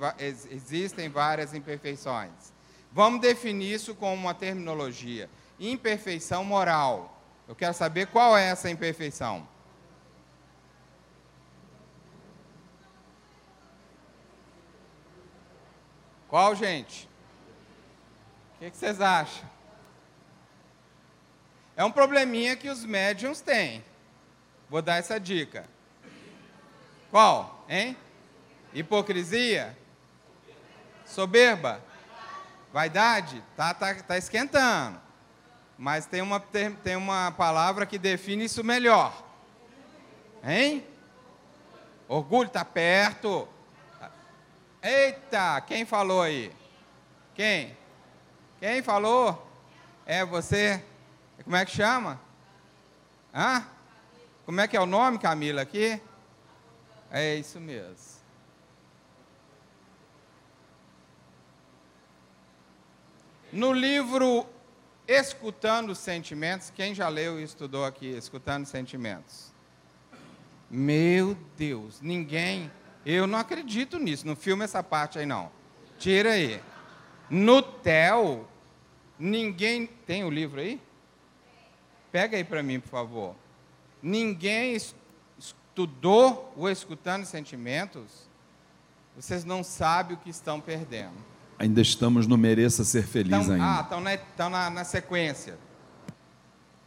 existem várias imperfeições. Vamos definir isso com uma terminologia: imperfeição moral. Eu quero saber qual é essa imperfeição. Qual, gente? que, que vocês acham? É um probleminha que os médiums têm. Vou dar essa dica. Qual? Hein? Hipocrisia? Soberba? Vaidade? Tá, tá, tá esquentando. Mas tem uma, tem uma palavra que define isso melhor. Hein? Orgulho está perto. Eita, quem falou aí? Quem? Quem falou? É você? Como é que chama? Hã? Como é que é o nome, Camila, aqui? É isso mesmo. No livro Escutando Sentimentos, quem já leu e estudou aqui, Escutando Sentimentos? Meu Deus, ninguém. Eu não acredito nisso. Não filma essa parte aí, não. Tira aí. No TEL, ninguém. Tem o livro aí? Pega aí para mim, por favor. Ninguém estudou o Escutando Sentimentos. Vocês não sabem o que estão perdendo. Ainda estamos no mereça ser feliz então, ainda. Ah, estão, na, estão na, na sequência.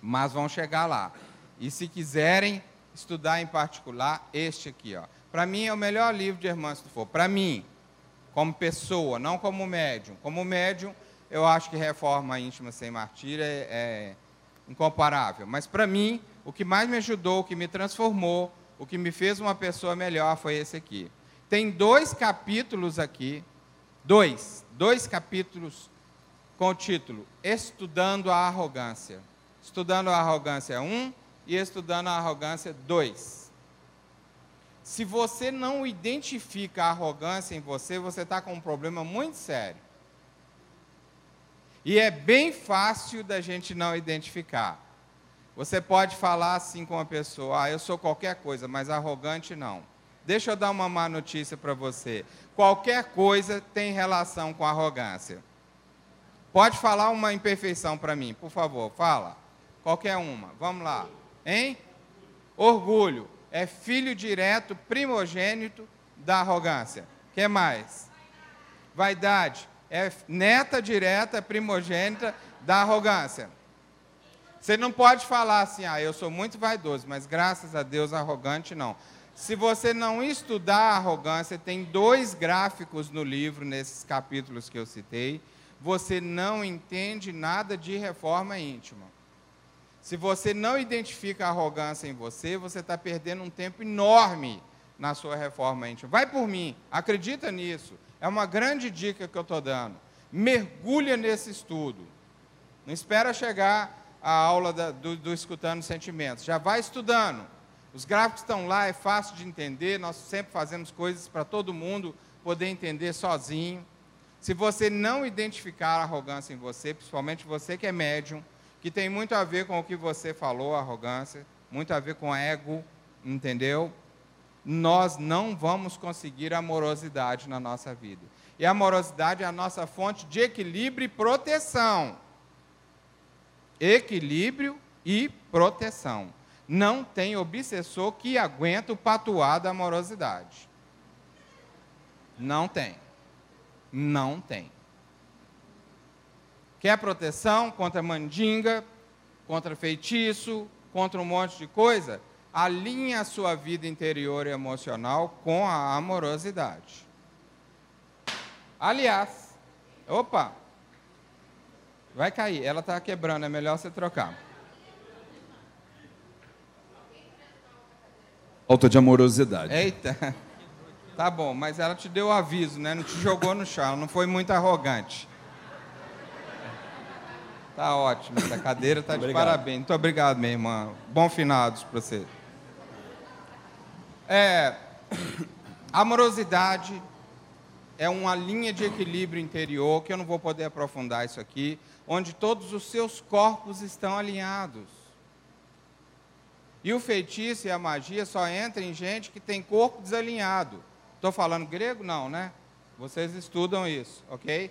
Mas vão chegar lá. E se quiserem estudar em particular, este aqui, ó. Para mim é o melhor livro de Irmã for. Para mim, como pessoa, não como médium. Como médium, eu acho que Reforma Íntima Sem Martírio é, é incomparável. Mas para mim, o que mais me ajudou, o que me transformou, o que me fez uma pessoa melhor foi esse aqui. Tem dois capítulos aqui, dois, dois capítulos com o título Estudando a Arrogância. Estudando a Arrogância 1 e Estudando a Arrogância 2. Se você não identifica a arrogância em você, você está com um problema muito sério. E é bem fácil da gente não identificar. Você pode falar assim com uma pessoa: ah, eu sou qualquer coisa, mas arrogante não. Deixa eu dar uma má notícia para você. Qualquer coisa tem relação com arrogância. Pode falar uma imperfeição para mim, por favor, fala. Qualquer uma. Vamos lá. Hein? Orgulho é filho direto, primogênito da arrogância. Que mais? Vaidade é neta direta, primogênita da arrogância. Você não pode falar assim, ah, eu sou muito vaidoso, mas graças a Deus arrogante não. Se você não estudar a arrogância, tem dois gráficos no livro, nesses capítulos que eu citei. Você não entende nada de reforma íntima. Se você não identifica a arrogância em você, você está perdendo um tempo enorme na sua reforma íntima. Vai por mim, acredita nisso. É uma grande dica que eu estou dando. Mergulha nesse estudo. Não espera chegar a aula da, do, do Escutando Sentimentos. Já vai estudando. Os gráficos estão lá, é fácil de entender, nós sempre fazemos coisas para todo mundo poder entender sozinho. Se você não identificar a arrogância em você, principalmente você que é médium, que tem muito a ver com o que você falou, arrogância, muito a ver com ego, entendeu? Nós não vamos conseguir amorosidade na nossa vida. E a amorosidade é a nossa fonte de equilíbrio e proteção. Equilíbrio e proteção não tem obsessor que aguenta o patuar da amorosidade. Não tem. Não tem. Quer proteção contra mandinga, contra feitiço, contra um monte de coisa? Alinhe a sua vida interior e emocional com a amorosidade. Aliás, opa, vai cair, ela está quebrando, é melhor você trocar. Falta de amorosidade. Eita. Tá bom, mas ela te deu o aviso, né? Não te jogou no chão, não foi muito arrogante. Tá ótimo, essa cadeira tá de parabéns. Muito obrigado, minha irmã. Bom finados para você. É, amorosidade é uma linha de equilíbrio interior que eu não vou poder aprofundar isso aqui, onde todos os seus corpos estão alinhados. E o feitiço e a magia só entram em gente que tem corpo desalinhado. Estou falando grego? Não, né? Vocês estudam isso, ok?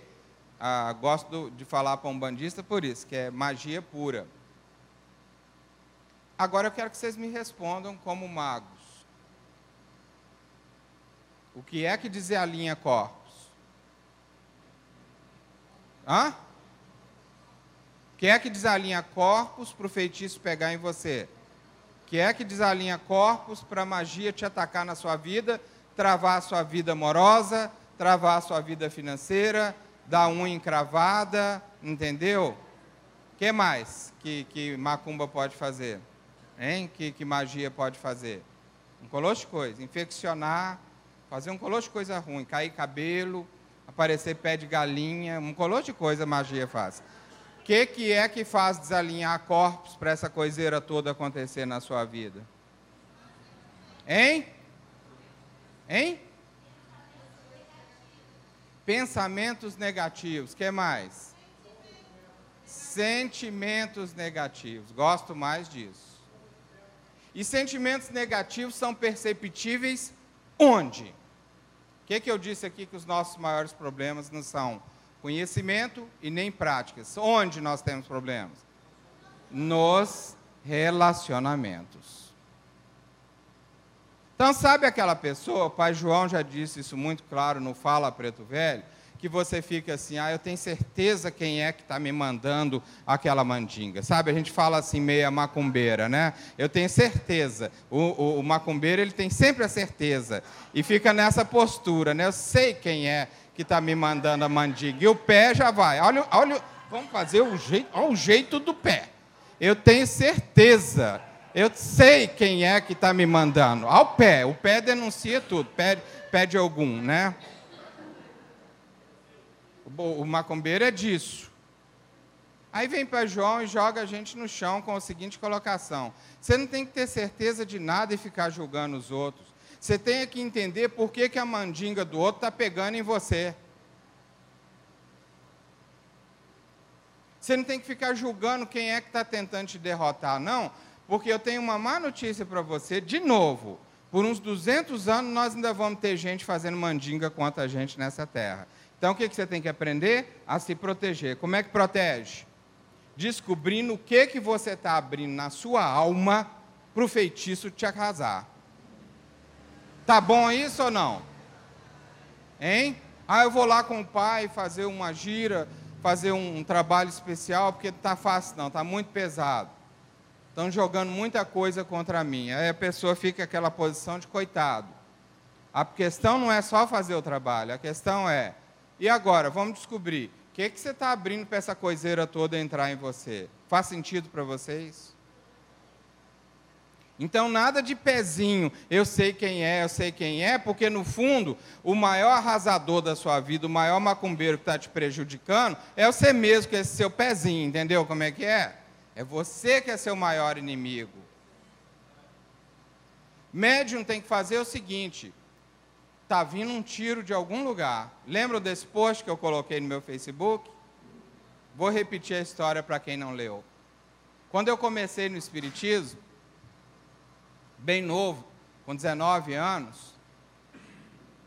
Ah, gosto de falar para um bandista por isso, que é magia pura. Agora eu quero que vocês me respondam como magos. O que é que desalinha corpos? Hã? O que é que desalinha corpos para o feitiço pegar em você? que é que desalinha corpos para a magia te atacar na sua vida, travar a sua vida amorosa, travar a sua vida financeira, da unha encravada, entendeu? Que mais que, que macumba pode fazer? Hein? Que, que magia pode fazer? Um colosso de coisa. Infeccionar, fazer um colosso de coisa ruim, cair cabelo, aparecer pé de galinha, um colosso de coisa magia faz. Que, que é que faz desalinhar corpos para essa coiseira toda acontecer na sua vida? Hein? Hein? Pensamentos negativos. que mais? Sentimentos negativos. Gosto mais disso. E sentimentos negativos são perceptíveis onde? O que, que eu disse aqui que os nossos maiores problemas não são conhecimento e nem práticas. Onde nós temos problemas? Nos relacionamentos. Então, sabe aquela pessoa, o pai João já disse isso muito claro no Fala Preto Velho, que você fica assim, ah, eu tenho certeza quem é que está me mandando aquela mandinga. Sabe, a gente fala assim, meia macumbeira, né? Eu tenho certeza. O, o, o macumbeiro, ele tem sempre a certeza. E fica nessa postura, né? Eu sei quem é que está me mandando a mandinga. E o pé já vai. Olha, olha, vamos fazer o jeito, olha o jeito do pé. Eu tenho certeza eu sei quem é que está me mandando. Ao pé. O pé denuncia tudo. Pede, pede algum, né? O, o macumbeiro é disso. Aí vem para João e joga a gente no chão com a seguinte colocação: Você não tem que ter certeza de nada e ficar julgando os outros. Você tem que entender por que, que a mandinga do outro está pegando em você. Você não tem que ficar julgando quem é que está tentando te derrotar, não, porque eu tenho uma má notícia para você, de novo. Por uns 200 anos nós ainda vamos ter gente fazendo mandinga contra a gente nessa terra. Então o que, que você tem que aprender? A se proteger. Como é que protege? Descobrindo o que, que você está abrindo na sua alma para o feitiço te arrasar. Tá bom isso ou não? Hein? Ah, eu vou lá com o pai fazer uma gira, fazer um trabalho especial, porque não está fácil não, está muito pesado. Estão jogando muita coisa contra mim. Aí a pessoa fica naquela posição de coitado. A questão não é só fazer o trabalho, a questão é, e agora, vamos descobrir, o que, que você está abrindo para essa coiseira toda entrar em você? Faz sentido para vocês? Então, nada de pezinho, eu sei quem é, eu sei quem é, porque no fundo, o maior arrasador da sua vida, o maior macumbeiro que está te prejudicando, é você mesmo, com esse seu pezinho, entendeu como é que é? É você que é seu maior inimigo. Médium tem que fazer o seguinte: está vindo um tiro de algum lugar. Lembra desse post que eu coloquei no meu Facebook? Vou repetir a história para quem não leu. Quando eu comecei no Espiritismo, bem novo, com 19 anos,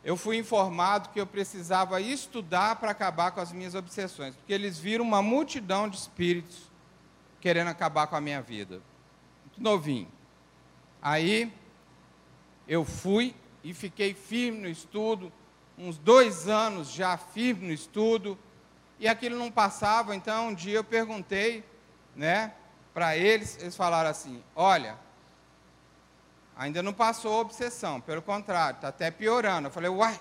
eu fui informado que eu precisava estudar para acabar com as minhas obsessões, porque eles viram uma multidão de espíritos querendo acabar com a minha vida. Muito novinho. Aí eu fui e fiquei firme no estudo, uns dois anos já firme no estudo, e aquilo não passava, então um dia eu perguntei, né, para eles, eles falaram assim: olha, ainda não passou a obsessão, pelo contrário, está até piorando. Eu falei, uai,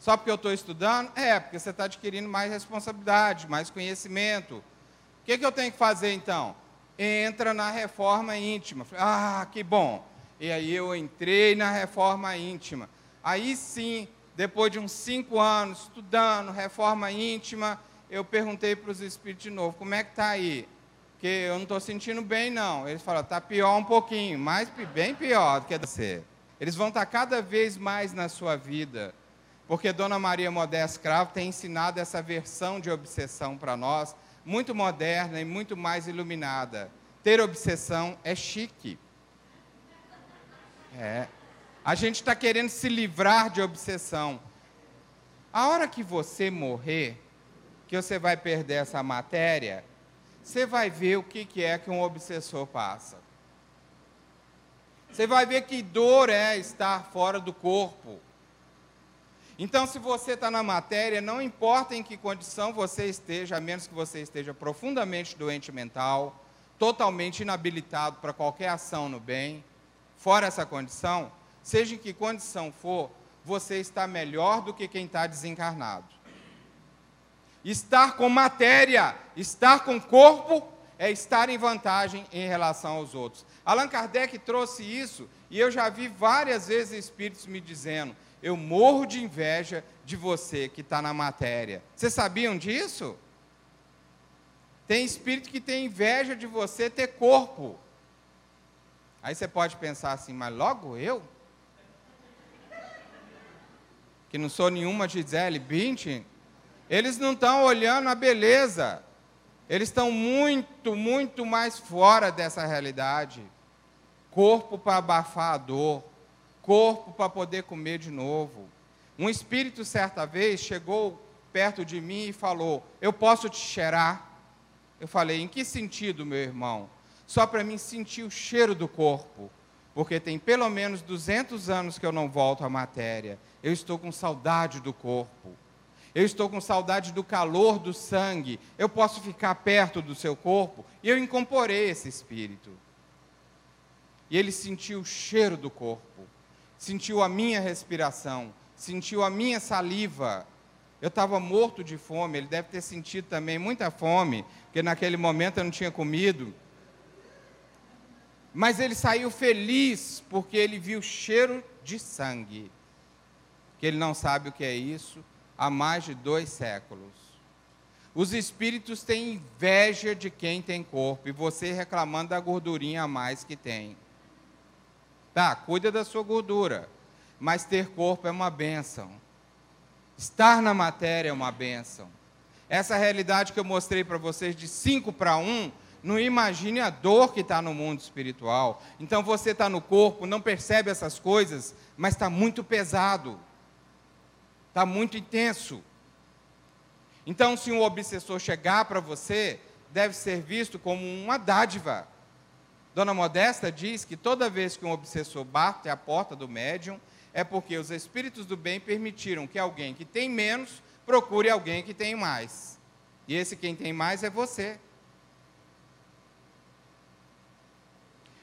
Só porque eu estou estudando? É, porque você está adquirindo mais responsabilidade, mais conhecimento. O que, que eu tenho que fazer então? Entra na reforma íntima. Ah, que bom. E aí eu entrei na reforma íntima. Aí sim, depois de uns cinco anos estudando reforma íntima, eu perguntei para os espíritos de novo, como é que está aí? Porque eu não estou sentindo bem, não. Eles falaram, está pior um pouquinho, mas bem pior do que você. Eles vão estar tá cada vez mais na sua vida porque Dona Maria Modesta Cravo tem ensinado essa versão de obsessão para nós, muito moderna e muito mais iluminada. Ter obsessão é chique. É. A gente está querendo se livrar de obsessão. A hora que você morrer, que você vai perder essa matéria, você vai ver o que, é que um obsessor passa. Você vai ver que dor é estar fora do corpo. Então, se você está na matéria, não importa em que condição você esteja, a menos que você esteja profundamente doente mental, totalmente inabilitado para qualquer ação no bem, fora essa condição, seja em que condição for, você está melhor do que quem está desencarnado. Estar com matéria, estar com corpo, é estar em vantagem em relação aos outros. Allan Kardec trouxe isso, e eu já vi várias vezes espíritos me dizendo: eu morro de inveja de você que está na matéria. Vocês sabiam disso? Tem espírito que tem inveja de você ter corpo. Aí você pode pensar assim, mas logo eu? Que não sou nenhuma Gisele Bündchen. Eles não estão olhando a beleza. Eles estão muito, muito mais fora dessa realidade. Corpo para abafar a dor, corpo para poder comer de novo. Um espírito, certa vez, chegou perto de mim e falou: Eu posso te cheirar? Eu falei: Em que sentido, meu irmão? Só para mim sentir o cheiro do corpo, porque tem pelo menos 200 anos que eu não volto à matéria. Eu estou com saudade do corpo. Eu estou com saudade do calor do sangue. Eu posso ficar perto do seu corpo? E eu incorporei esse espírito. E ele sentiu o cheiro do corpo, sentiu a minha respiração, sentiu a minha saliva. Eu estava morto de fome, ele deve ter sentido também muita fome, porque naquele momento eu não tinha comido. Mas ele saiu feliz porque ele viu cheiro de sangue. Que ele não sabe o que é isso há mais de dois séculos. Os espíritos têm inveja de quem tem corpo e você reclamando da gordurinha a mais que tem. Tá, cuida da sua gordura, mas ter corpo é uma benção. Estar na matéria é uma benção. Essa realidade que eu mostrei para vocês de 5 para 1, não imagine a dor que está no mundo espiritual. Então você está no corpo, não percebe essas coisas, mas está muito pesado. Está muito intenso. Então, se um obsessor chegar para você, deve ser visto como uma dádiva. Dona Modesta diz que toda vez que um obsessor bate à porta do médium, é porque os espíritos do bem permitiram que alguém que tem menos procure alguém que tem mais. E esse quem tem mais é você.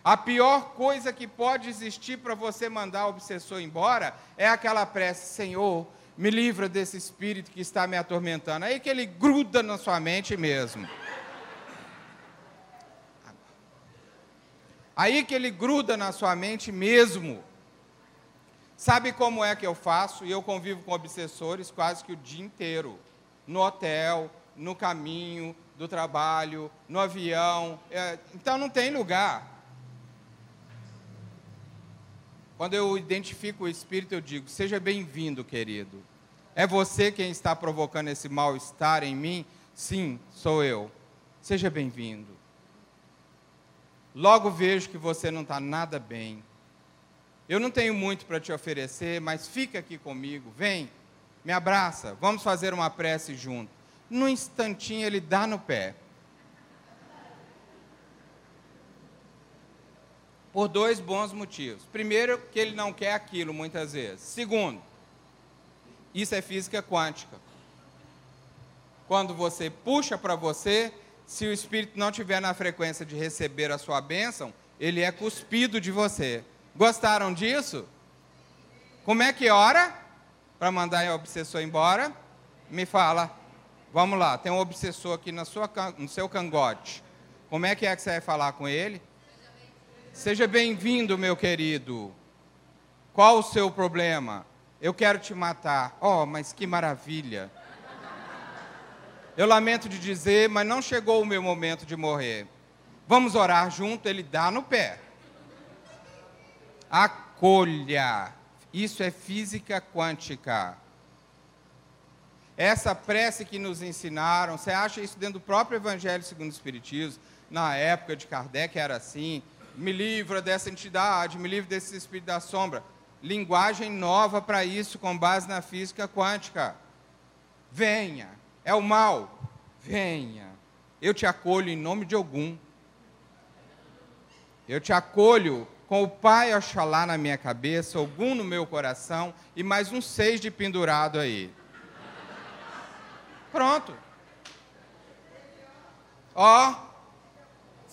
A pior coisa que pode existir para você mandar o obsessor embora é aquela prece: Senhor, me livra desse espírito que está me atormentando. Aí que ele gruda na sua mente mesmo. Aí que ele gruda na sua mente mesmo. Sabe como é que eu faço? E eu convivo com obsessores quase que o dia inteiro. No hotel, no caminho do trabalho, no avião. É, então não tem lugar. Quando eu identifico o espírito, eu digo: Seja bem-vindo, querido. É você quem está provocando esse mal-estar em mim? Sim, sou eu. Seja bem-vindo. Logo vejo que você não está nada bem. Eu não tenho muito para te oferecer, mas fica aqui comigo, vem, me abraça, vamos fazer uma prece junto. No instantinho ele dá no pé. Por dois bons motivos. Primeiro, que ele não quer aquilo muitas vezes. Segundo, isso é física quântica. Quando você puxa para você, se o espírito não tiver na frequência de receber a sua bênção, ele é cuspido de você. Gostaram disso? Como é que ora para mandar o obsessor embora? Me fala. Vamos lá, tem um obsessor aqui na sua, no seu cangote. Como é que é que você vai falar com ele? Seja bem-vindo, meu querido. Qual o seu problema? Eu quero te matar. Oh, mas que maravilha. Eu lamento de dizer, mas não chegou o meu momento de morrer. Vamos orar junto, ele dá no pé acolha. Isso é física quântica. Essa prece que nos ensinaram, você acha isso dentro do próprio Evangelho segundo o Espiritismo? Na época de Kardec era assim: me livra dessa entidade, me livra desse espírito da sombra. Linguagem nova para isso, com base na física quântica. Venha, é o mal, venha. Eu te acolho em nome de algum. Eu te acolho com o Pai Oxalá na minha cabeça, algum no meu coração e mais um seis de pendurado aí. Pronto. Ó,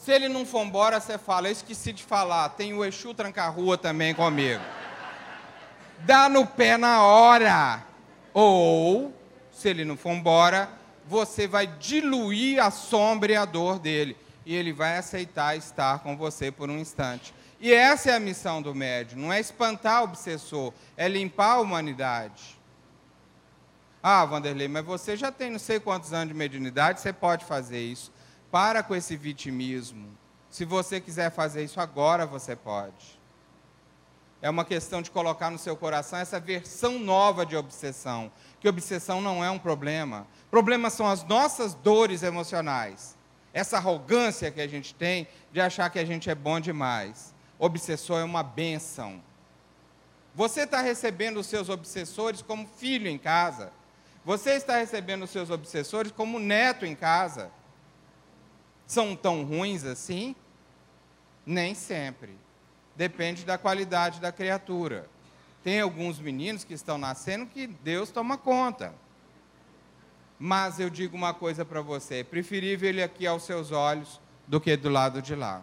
se ele não for embora, você fala, eu esqueci de falar, tem o Exu Tranca-Rua também comigo. dá no pé na hora. Ou, se ele não for embora, você vai diluir a sombra e a dor dele. E ele vai aceitar estar com você por um instante. E essa é a missão do médium, não é espantar o obsessor, é limpar a humanidade. Ah, Vanderlei, mas você já tem não sei quantos anos de mediunidade, você pode fazer isso. Para com esse vitimismo. Se você quiser fazer isso agora, você pode. É uma questão de colocar no seu coração essa versão nova de obsessão. Que obsessão não é um problema. Problemas são as nossas dores emocionais. Essa arrogância que a gente tem de achar que a gente é bom demais. Obsessor é uma bênção. Você está recebendo os seus obsessores como filho em casa. Você está recebendo os seus obsessores como neto em casa. São tão ruins assim? Nem sempre. Depende da qualidade da criatura. Tem alguns meninos que estão nascendo que Deus toma conta. Mas eu digo uma coisa para você: é preferível ele aqui aos seus olhos do que do lado de lá.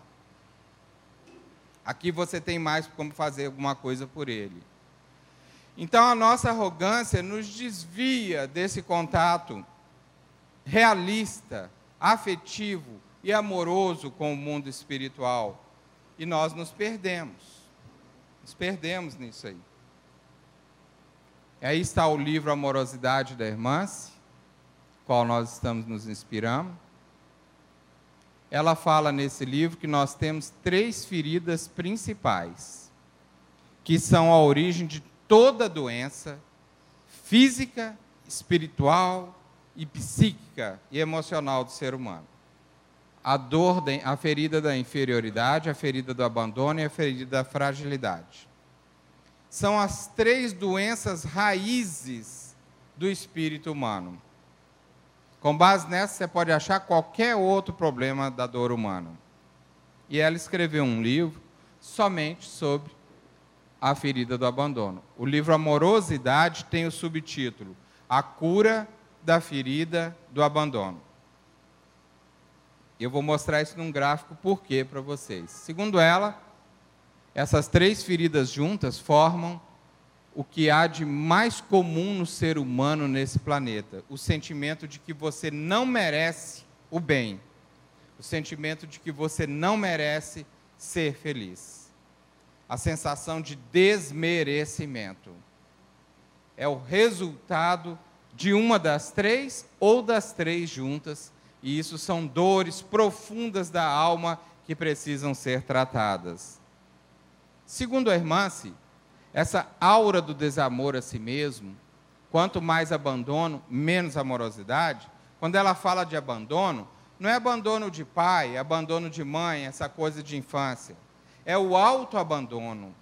Aqui você tem mais como fazer alguma coisa por ele. Então a nossa arrogância nos desvia desse contato realista, afetivo e amoroso com o mundo espiritual e nós nos perdemos. Nos perdemos nisso aí. Aí está o livro Amorosidade da Irmã, qual nós estamos nos inspirando. Ela fala nesse livro que nós temos três feridas principais, que são a origem de toda doença física, espiritual e psíquica e emocional do ser humano a dor, a ferida da inferioridade, a ferida do abandono e a ferida da fragilidade. São as três doenças raízes do espírito humano. Com base nessa, você pode achar qualquer outro problema da dor humana. E ela escreveu um livro somente sobre a ferida do abandono. O livro Amorosidade tem o subtítulo A Cura da Ferida do Abandono. Eu vou mostrar isso num gráfico por quê para vocês. Segundo ela, essas três feridas juntas formam o que há de mais comum no ser humano nesse planeta: o sentimento de que você não merece o bem, o sentimento de que você não merece ser feliz, a sensação de desmerecimento. É o resultado de uma das três ou das três juntas e isso são dores profundas da alma que precisam ser tratadas. Segundo a irmã, essa aura do desamor a si mesmo, quanto mais abandono, menos amorosidade. Quando ela fala de abandono, não é abandono de pai, é abandono de mãe, essa coisa de infância. É o autoabandono.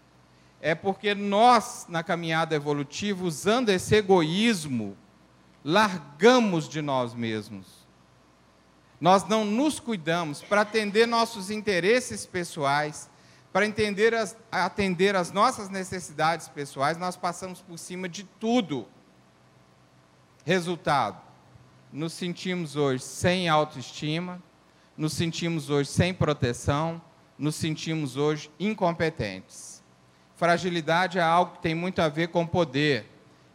É porque nós, na caminhada evolutiva, usando esse egoísmo, largamos de nós mesmos nós não nos cuidamos para atender nossos interesses pessoais, para as, atender as nossas necessidades pessoais, nós passamos por cima de tudo. Resultado: nos sentimos hoje sem autoestima, nos sentimos hoje sem proteção, nos sentimos hoje incompetentes. Fragilidade é algo que tem muito a ver com poder.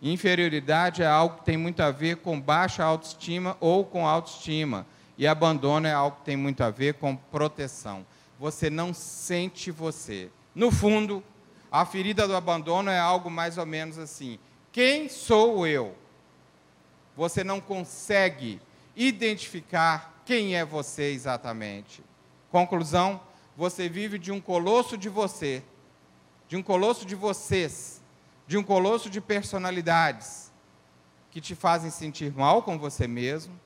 Inferioridade é algo que tem muito a ver com baixa autoestima ou com autoestima. E abandono é algo que tem muito a ver com proteção. Você não sente você. No fundo, a ferida do abandono é algo mais ou menos assim: quem sou eu? Você não consegue identificar quem é você exatamente. Conclusão: você vive de um colosso de você, de um colosso de vocês, de um colosso de personalidades que te fazem sentir mal com você mesmo,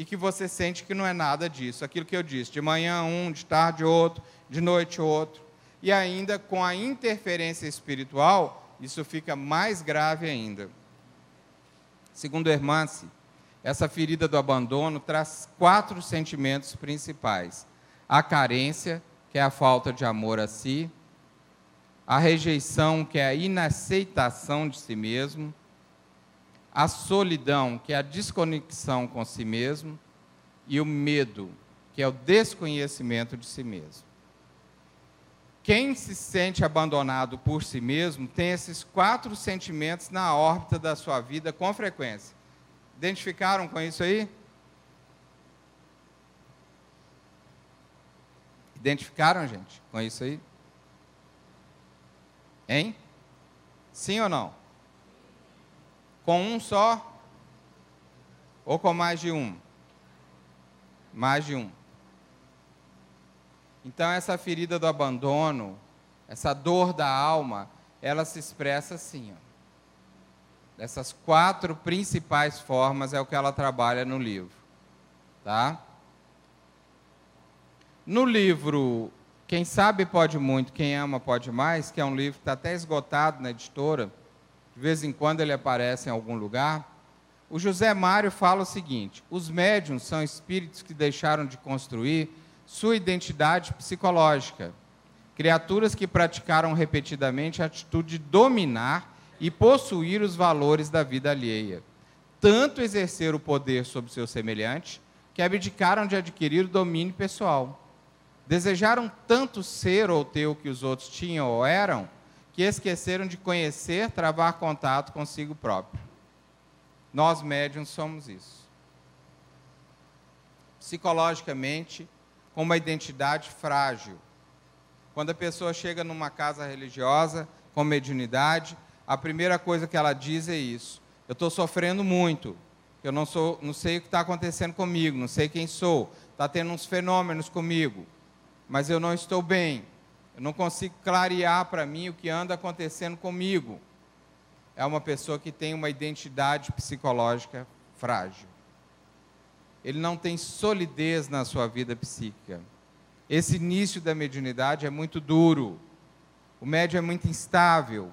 e que você sente que não é nada disso. Aquilo que eu disse, de manhã um, de tarde outro, de noite outro. E ainda com a interferência espiritual, isso fica mais grave ainda. Segundo Hermance, essa ferida do abandono traz quatro sentimentos principais: a carência, que é a falta de amor a si, a rejeição, que é a inaceitação de si mesmo, a solidão, que é a desconexão com si mesmo, e o medo, que é o desconhecimento de si mesmo. Quem se sente abandonado por si mesmo tem esses quatro sentimentos na órbita da sua vida com frequência. Identificaram com isso aí? Identificaram, gente, com isso aí? Hein? Sim ou não? Com um só? Ou com mais de um? Mais de um. Então, essa ferida do abandono, essa dor da alma, ela se expressa assim. Ó. Essas quatro principais formas é o que ela trabalha no livro. Tá? No livro Quem Sabe Pode Muito, Quem Ama Pode Mais, que é um livro que está até esgotado na editora, de vez em quando ele aparece em algum lugar, o José Mário fala o seguinte: os médiums são espíritos que deixaram de construir sua identidade psicológica. Criaturas que praticaram repetidamente a atitude de dominar e possuir os valores da vida alheia. Tanto exercer o poder sobre seus semelhantes, que abdicaram de adquirir o domínio pessoal. Desejaram tanto ser ou ter o que os outros tinham ou eram, que esqueceram de conhecer, travar contato consigo próprio. Nós médiums somos isso. Psicologicamente, com uma identidade frágil. Quando a pessoa chega numa casa religiosa com mediunidade, a primeira coisa que ela diz é isso: eu estou sofrendo muito, eu não, sou, não sei o que está acontecendo comigo, não sei quem sou, está tendo uns fenômenos comigo, mas eu não estou bem, eu não consigo clarear para mim o que anda acontecendo comigo. É uma pessoa que tem uma identidade psicológica frágil ele não tem solidez na sua vida psíquica. Esse início da mediunidade é muito duro. O médium é muito instável.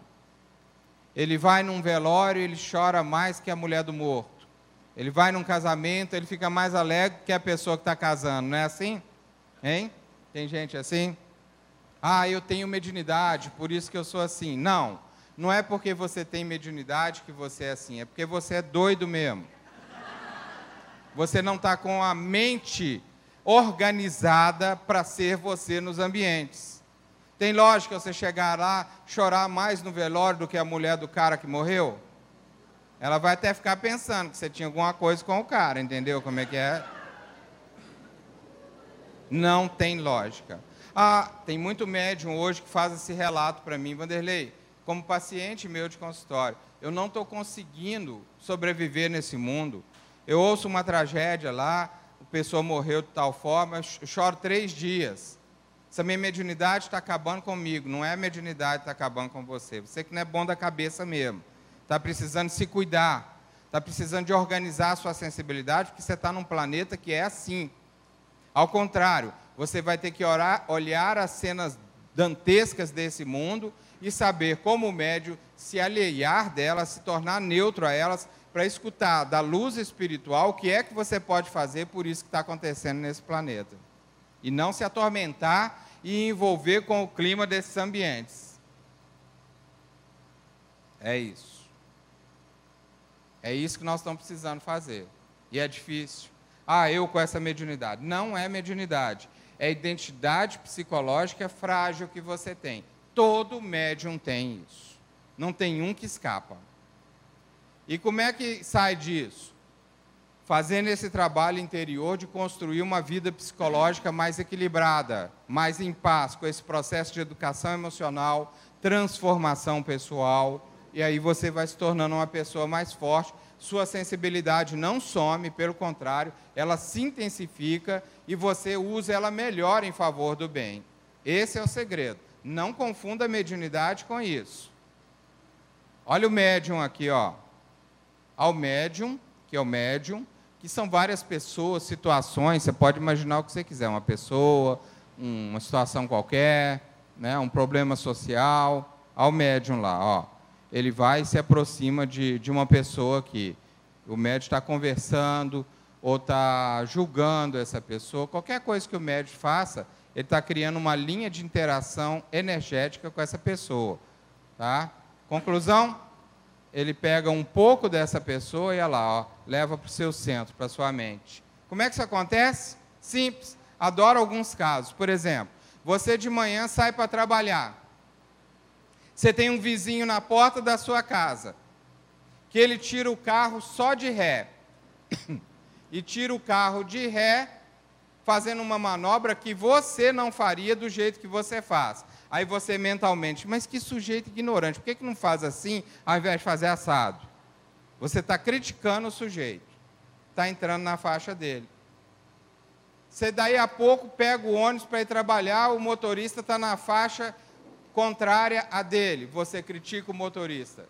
Ele vai num velório, ele chora mais que a mulher do morto. Ele vai num casamento, ele fica mais alegre que a pessoa que está casando. Não é assim? Hein? Tem gente assim? Ah, eu tenho mediunidade, por isso que eu sou assim. Não, não é porque você tem mediunidade que você é assim, é porque você é doido mesmo. Você não está com a mente organizada para ser você nos ambientes. Tem lógica você chegar lá, chorar mais no velório do que a mulher do cara que morreu? Ela vai até ficar pensando que você tinha alguma coisa com o cara, entendeu como é que é? Não tem lógica. Ah, tem muito médium hoje que faz esse relato para mim, Vanderlei, como paciente meu de consultório. Eu não estou conseguindo sobreviver nesse mundo. Eu ouço uma tragédia lá, a pessoa morreu de tal forma, eu choro três dias. Essa minha mediunidade está acabando comigo, não é a mediunidade que está acabando com você. Você que não é bom da cabeça mesmo. Está precisando se cuidar, está precisando de organizar a sua sensibilidade, porque você está num planeta que é assim. Ao contrário, você vai ter que orar, olhar as cenas dantescas desse mundo e saber como médio se alhear delas, se tornar neutro a elas, para escutar da luz espiritual o que é que você pode fazer por isso que está acontecendo nesse planeta. E não se atormentar e envolver com o clima desses ambientes. É isso. É isso que nós estamos precisando fazer. E é difícil. Ah, eu com essa mediunidade. Não é mediunidade. É a identidade psicológica frágil que você tem. Todo médium tem isso. Não tem um que escapa. E como é que sai disso? Fazendo esse trabalho interior de construir uma vida psicológica mais equilibrada, mais em paz com esse processo de educação emocional, transformação pessoal, e aí você vai se tornando uma pessoa mais forte. Sua sensibilidade não some, pelo contrário, ela se intensifica e você usa ela melhor em favor do bem. Esse é o segredo. Não confunda a mediunidade com isso. Olha o médium aqui, ó ao médium, que é o médium, que são várias pessoas, situações, você pode imaginar o que você quiser, uma pessoa, uma situação qualquer, né, um problema social, ao médium lá, ó. Ele vai e se aproxima de, de uma pessoa que o médium está conversando ou está julgando essa pessoa, qualquer coisa que o médium faça, ele está criando uma linha de interação energética com essa pessoa. Tá? Conclusão? ele pega um pouco dessa pessoa e olha lá, ó, leva para o seu centro, para a sua mente. Como é que isso acontece? Simples. Adoro alguns casos. Por exemplo, Você de manhã sai para trabalhar. Você tem um vizinho na porta da sua casa, que ele tira o carro só de ré. e tira o carro de ré, fazendo uma manobra que você não faria do jeito que você faz. Aí você mentalmente, mas que sujeito ignorante, por que, que não faz assim ao invés de fazer assado? Você está criticando o sujeito, está entrando na faixa dele. Você daí a pouco pega o ônibus para ir trabalhar, o motorista está na faixa contrária à dele. Você critica o motorista.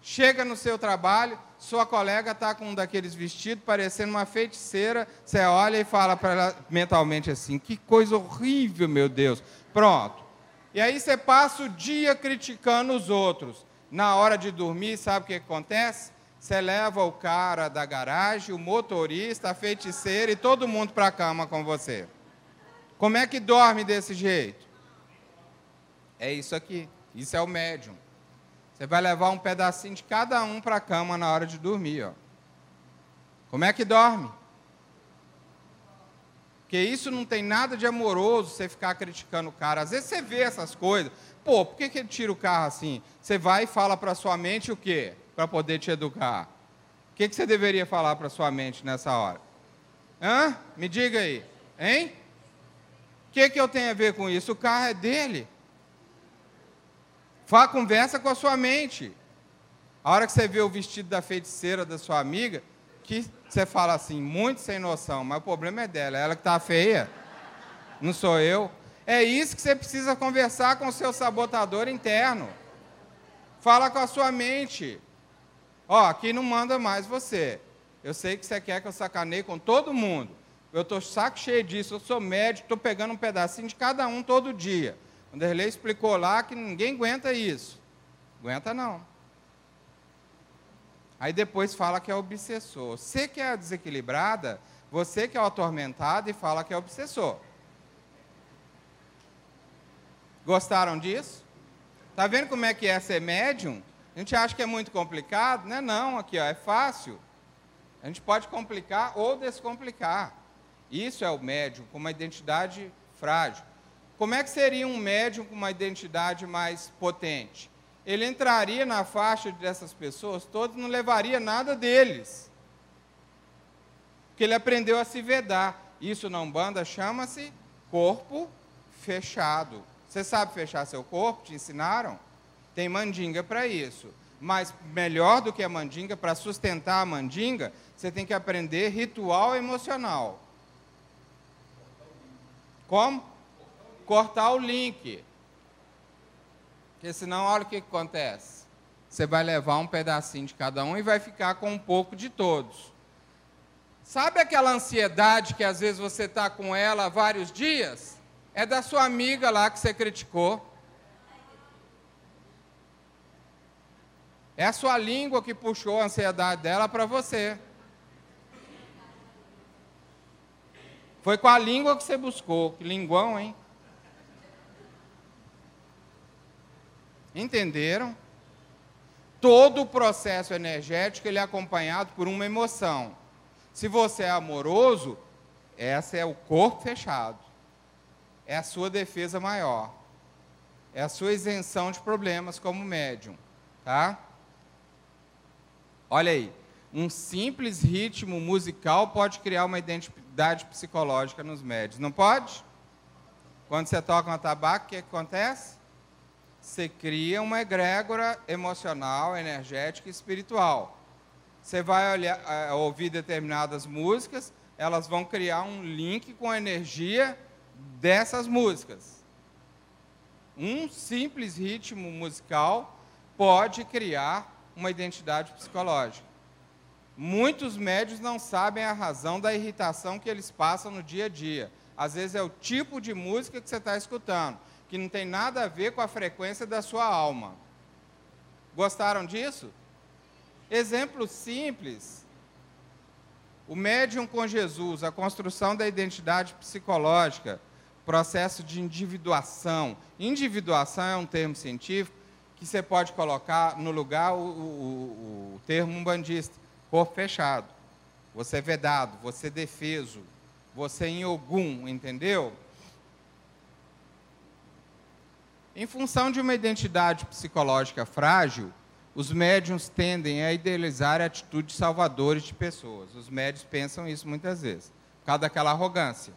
Chega no seu trabalho, sua colega está com um daqueles vestidos parecendo uma feiticeira. Você olha e fala para ela mentalmente assim: que coisa horrível, meu Deus. Pronto. E aí você passa o dia criticando os outros. Na hora de dormir, sabe o que acontece? Você leva o cara da garagem, o motorista, a feiticeira e todo mundo para a cama com você. Como é que dorme desse jeito? É isso aqui. Isso é o médium. Você vai levar um pedacinho de cada um para a cama na hora de dormir. Ó. Como é que dorme? Porque isso não tem nada de amoroso, você ficar criticando o cara. Às vezes você vê essas coisas. Pô, por que, que ele tira o carro assim? Você vai e fala para sua mente o quê? Para poder te educar. O que, que você deveria falar para sua mente nessa hora? Hã? Me diga aí. Hein? O que, que eu tenho a ver com isso? O carro é dele. Fala, conversa com a sua mente. A hora que você vê o vestido da feiticeira da sua amiga, que você fala assim, muito sem noção, mas o problema é dela, é ela que está feia, não sou eu. É isso que você precisa conversar com o seu sabotador interno. Fala com a sua mente. Ó, aqui não manda mais você. Eu sei que você quer que eu sacaneie com todo mundo. Eu estou saco cheio disso, eu sou médico, estou pegando um pedacinho de cada um todo dia. O Derlei explicou lá que ninguém aguenta isso. Aguenta não. Aí depois fala que é obsessor. Você que é desequilibrada, você que é o atormentado e fala que é obsessor. Gostaram disso? Tá vendo como é que é ser médium? A gente acha que é muito complicado, né? Não, aqui ó, é fácil. A gente pode complicar ou descomplicar. Isso é o médium com uma identidade frágil. Como é que seria um médium com uma identidade mais potente? Ele entraria na faixa dessas pessoas todas, não levaria nada deles. Porque ele aprendeu a se vedar. Isso na Umbanda chama-se corpo fechado. Você sabe fechar seu corpo? Te ensinaram? Tem mandinga para isso. Mas melhor do que a mandinga, para sustentar a mandinga, você tem que aprender ritual emocional. Como? Cortar o link. Porque senão, olha o que, acontece. Você vai levar um pedacinho de cada um e vai ficar com um pouco de todos. Sabe aquela ansiedade que às vezes você está com ela há vários dias? É da sua amiga lá que você criticou. É a sua língua que puxou a ansiedade dela para você. Foi com a língua que você buscou. Que linguão, hein? Entenderam? Todo o processo energético ele é acompanhado por uma emoção. Se você é amoroso, essa é o corpo fechado. É a sua defesa maior. É a sua isenção de problemas como médium, tá? Olha aí, um simples ritmo musical pode criar uma identidade psicológica nos médios, não pode? Quando você toca um tabaco, o que acontece? Você cria uma egrégora emocional, energética e espiritual. Você vai olhar, eh, ouvir determinadas músicas, elas vão criar um link com a energia dessas músicas. Um simples ritmo musical pode criar uma identidade psicológica. Muitos médios não sabem a razão da irritação que eles passam no dia a dia. Às vezes é o tipo de música que você está escutando que não tem nada a ver com a frequência da sua alma. Gostaram disso? Exemplo simples. O médium com Jesus, a construção da identidade psicológica, processo de individuação. Individuação é um termo científico que você pode colocar no lugar o, o, o termo umbandista, corpo fechado. Você é vedado, você é defeso, você é em Ogum, entendeu? Em função de uma identidade psicológica frágil, os médiums tendem a idealizar atitudes salvadoras de pessoas. Os médios pensam isso muitas vezes, por causa daquela arrogância.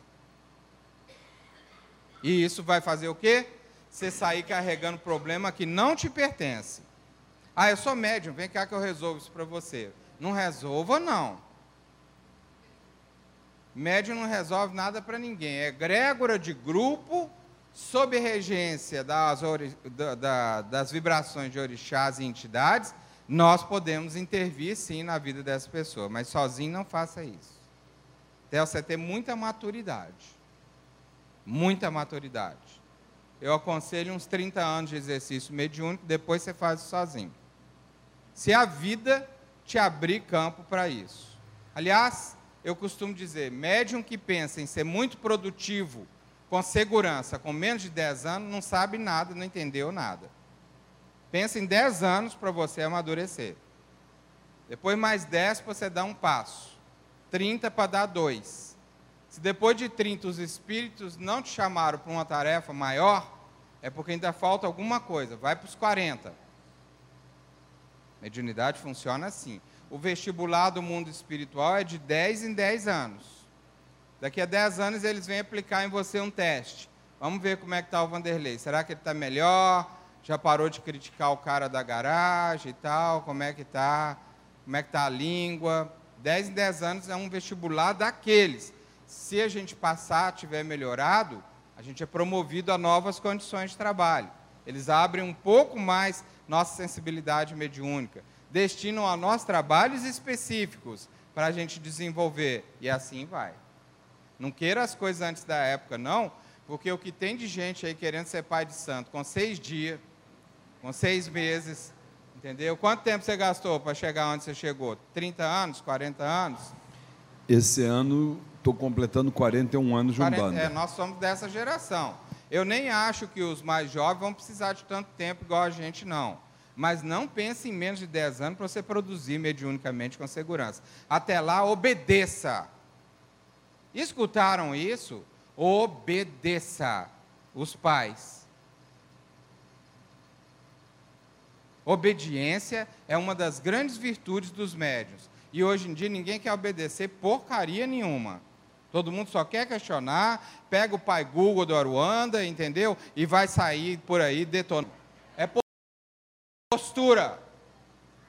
E isso vai fazer o quê? Você sair carregando problema que não te pertence. Ah, eu sou médium, vem cá que eu resolvo isso para você. Não resolva, não. Médium não resolve nada para ninguém. É grégora de grupo, sob regência das, da, das vibrações de orixás e entidades, nós podemos intervir sim na vida dessa pessoa, mas sozinho não faça isso. Até você ter muita maturidade. Muita maturidade. Eu aconselho uns 30 anos de exercício mediúnico, depois você faz isso sozinho. Se a vida te abrir campo para isso. Aliás, eu costumo dizer, médium que pensa em ser muito produtivo, com segurança, com menos de 10 anos, não sabe nada, não entendeu nada. Pensa em 10 anos para você amadurecer. Depois mais 10 para você dar um passo. 30 para dar dois. Se depois de 30 os espíritos não te chamaram para uma tarefa maior, é porque ainda falta alguma coisa. Vai para os 40. Mediunidade funciona assim. O vestibular do mundo espiritual é de 10 em 10 anos. Daqui a 10 anos eles vêm aplicar em você um teste. Vamos ver como é que está o Vanderlei. Será que ele está melhor? Já parou de criticar o cara da garagem e tal? Como é que está? Como é que está a língua? 10 em 10 anos é um vestibular daqueles. Se a gente passar, tiver melhorado, a gente é promovido a novas condições de trabalho. Eles abrem um pouco mais nossa sensibilidade mediúnica, destinam a nós trabalhos específicos para a gente desenvolver, e assim vai. Não queira as coisas antes da época, não, porque o que tem de gente aí querendo ser pai de santo com seis dias, com seis meses, entendeu? Quanto tempo você gastou para chegar onde você chegou? 30 anos, 40 anos? Esse ano estou completando 41 anos de 40, Umbanda. É, nós somos dessa geração. Eu nem acho que os mais jovens vão precisar de tanto tempo igual a gente, não. Mas não pense em menos de 10 anos para você produzir mediunicamente com segurança. Até lá, obedeça. Escutaram isso? Obedeça os pais. Obediência é uma das grandes virtudes dos médios. E hoje em dia ninguém quer obedecer porcaria nenhuma. Todo mundo só quer questionar, pega o pai Google do Aruanda, entendeu? E vai sair por aí detonando. É postura.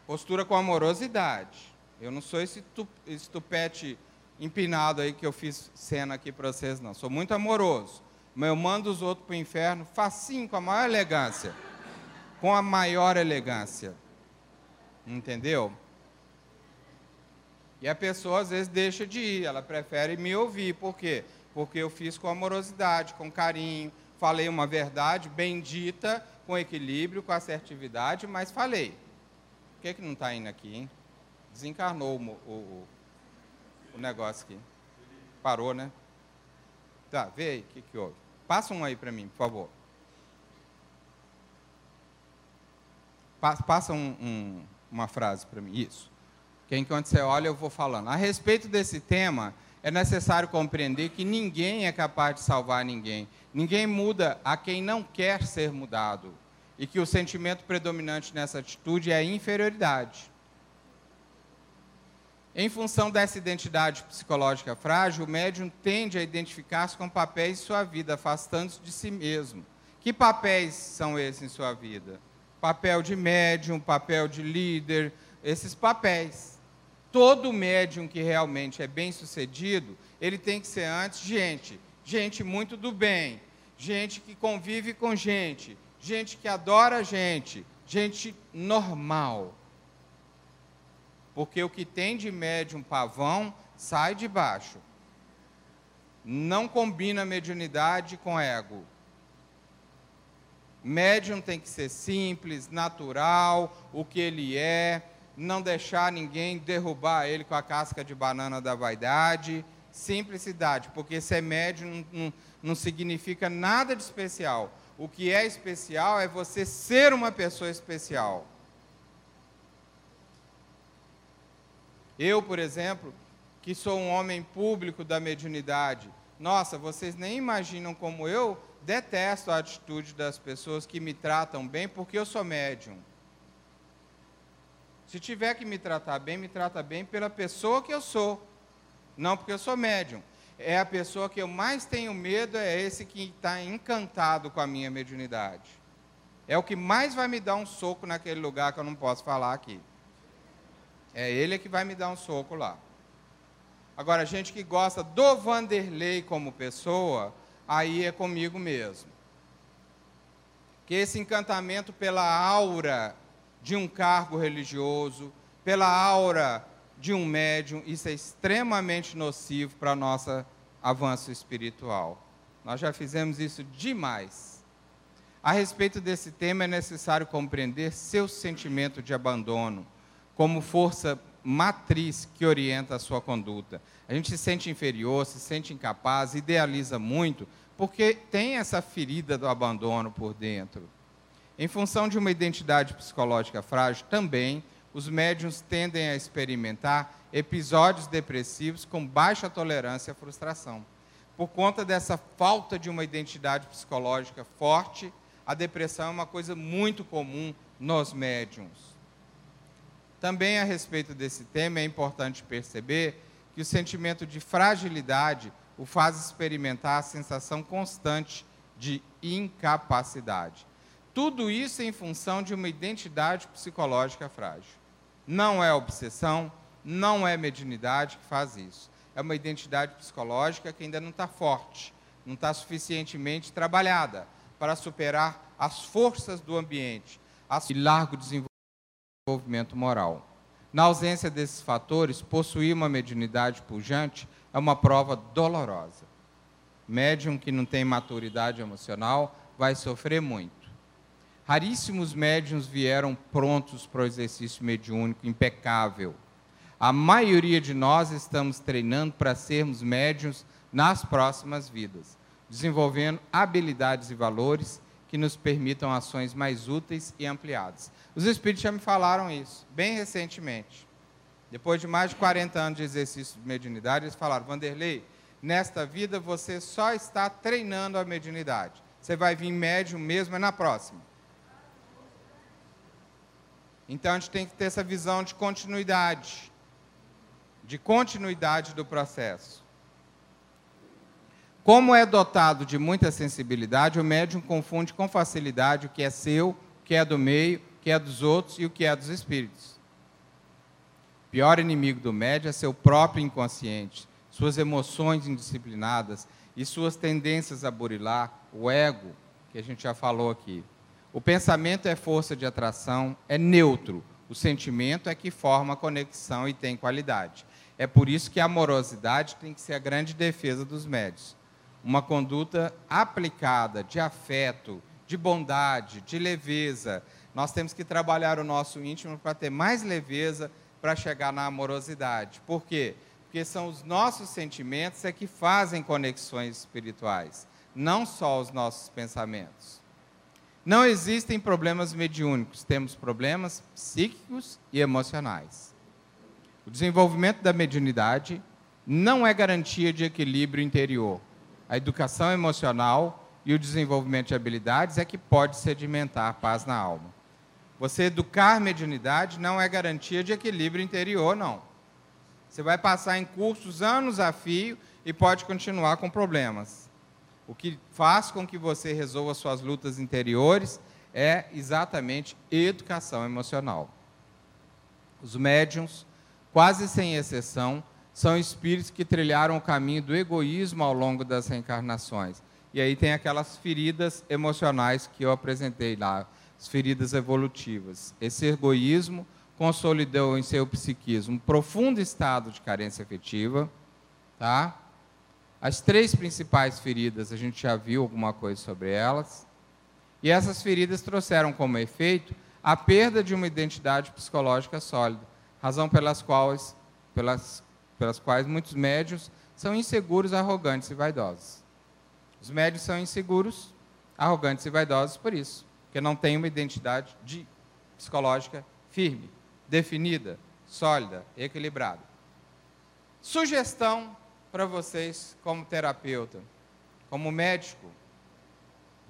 Postura com amorosidade. Eu não sou esse, estupete empinado aí que eu fiz cena aqui para vocês, não. Sou muito amoroso. Mas eu mando os outros para o inferno facinho, com a maior elegância. Com a maior elegância. Entendeu? E a pessoa às vezes deixa de ir, ela prefere me ouvir. Por quê? Porque eu fiz com amorosidade, com carinho, falei uma verdade bendita, com equilíbrio, com assertividade, mas falei. Por que, que não está indo aqui, hein? Desencarnou o, o, o negócio aqui. Parou, né? Tá, vê aí o que, que houve. Passa um aí para mim, por favor. Passa um, um, uma frase para mim. Isso que enquanto você olha eu vou falando. A respeito desse tema, é necessário compreender que ninguém é capaz de salvar ninguém. Ninguém muda a quem não quer ser mudado. E que o sentimento predominante nessa atitude é a inferioridade. Em função dessa identidade psicológica frágil, o médium tende a identificar-se com papéis em sua vida, afastando-se de si mesmo. Que papéis são esses em sua vida? Papel de médium, papel de líder, esses papéis todo médium que realmente é bem sucedido, ele tem que ser antes gente, gente muito do bem, gente que convive com gente, gente que adora gente, gente normal. Porque o que tem de médium pavão sai de baixo. Não combina mediunidade com ego. Médium tem que ser simples, natural, o que ele é, não deixar ninguém derrubar ele com a casca de banana da vaidade. Simplicidade, porque ser médio não, não, não significa nada de especial. O que é especial é você ser uma pessoa especial. Eu, por exemplo, que sou um homem público da mediunidade, Nossa, vocês nem imaginam como eu detesto a atitude das pessoas que me tratam bem porque eu sou médium. Se tiver que me tratar bem, me trata bem pela pessoa que eu sou, não porque eu sou médium. É a pessoa que eu mais tenho medo, é esse que está encantado com a minha mediunidade. É o que mais vai me dar um soco naquele lugar que eu não posso falar aqui. É ele que vai me dar um soco lá. Agora, gente que gosta do Vanderlei como pessoa, aí é comigo mesmo. Que esse encantamento pela aura de um cargo religioso, pela aura de um médium, isso é extremamente nocivo para nosso avanço espiritual. Nós já fizemos isso demais. A respeito desse tema, é necessário compreender seu sentimento de abandono como força matriz que orienta a sua conduta. A gente se sente inferior, se sente incapaz, idealiza muito, porque tem essa ferida do abandono por dentro. Em função de uma identidade psicológica frágil, também os médiums tendem a experimentar episódios depressivos com baixa tolerância à frustração. Por conta dessa falta de uma identidade psicológica forte, a depressão é uma coisa muito comum nos médiums. Também a respeito desse tema é importante perceber que o sentimento de fragilidade o faz experimentar a sensação constante de incapacidade. Tudo isso em função de uma identidade psicológica frágil. Não é obsessão, não é mediunidade que faz isso. É uma identidade psicológica que ainda não está forte, não está suficientemente trabalhada para superar as forças do ambiente e largo desenvolvimento moral. Na ausência desses fatores, possuir uma mediunidade pujante é uma prova dolorosa. Médium que não tem maturidade emocional vai sofrer muito. Raríssimos médiums vieram prontos para o exercício mediúnico impecável. A maioria de nós estamos treinando para sermos médiums nas próximas vidas, desenvolvendo habilidades e valores que nos permitam ações mais úteis e ampliadas. Os espíritos já me falaram isso, bem recentemente. Depois de mais de 40 anos de exercício de mediunidade, eles falaram: Vanderlei, nesta vida você só está treinando a mediunidade. Você vai vir médium mesmo é na próxima. Então a gente tem que ter essa visão de continuidade, de continuidade do processo. Como é dotado de muita sensibilidade, o médium confunde com facilidade o que é seu, o que é do meio, o que é dos outros e o que é dos espíritos. O pior inimigo do médium é seu próprio inconsciente, suas emoções indisciplinadas e suas tendências a burilar, o ego, que a gente já falou aqui. O pensamento é força de atração, é neutro. O sentimento é que forma conexão e tem qualidade. É por isso que a amorosidade tem que ser a grande defesa dos médios. Uma conduta aplicada de afeto, de bondade, de leveza. Nós temos que trabalhar o nosso íntimo para ter mais leveza para chegar na amorosidade. Por quê? Porque são os nossos sentimentos é que fazem conexões espirituais, não só os nossos pensamentos. Não existem problemas mediúnicos, temos problemas psíquicos e emocionais. O desenvolvimento da mediunidade não é garantia de equilíbrio interior. A educação emocional e o desenvolvimento de habilidades é que pode sedimentar paz na alma. Você educar mediunidade não é garantia de equilíbrio interior, não. Você vai passar em cursos anos a fio e pode continuar com problemas. O que faz com que você resolva suas lutas interiores é exatamente educação emocional. Os médiums, quase sem exceção, são espíritos que trilharam o caminho do egoísmo ao longo das reencarnações. E aí tem aquelas feridas emocionais que eu apresentei lá, as feridas evolutivas. Esse egoísmo consolidou em seu psiquismo um profundo estado de carência afetiva, tá? As três principais feridas, a gente já viu alguma coisa sobre elas. E essas feridas trouxeram como efeito a perda de uma identidade psicológica sólida, razão pelas quais, pelas, pelas quais muitos médios são inseguros, arrogantes e vaidosos. Os médios são inseguros, arrogantes e vaidosos por isso, porque não têm uma identidade de, psicológica firme, definida, sólida, equilibrada. Sugestão para vocês, como terapeuta, como médico,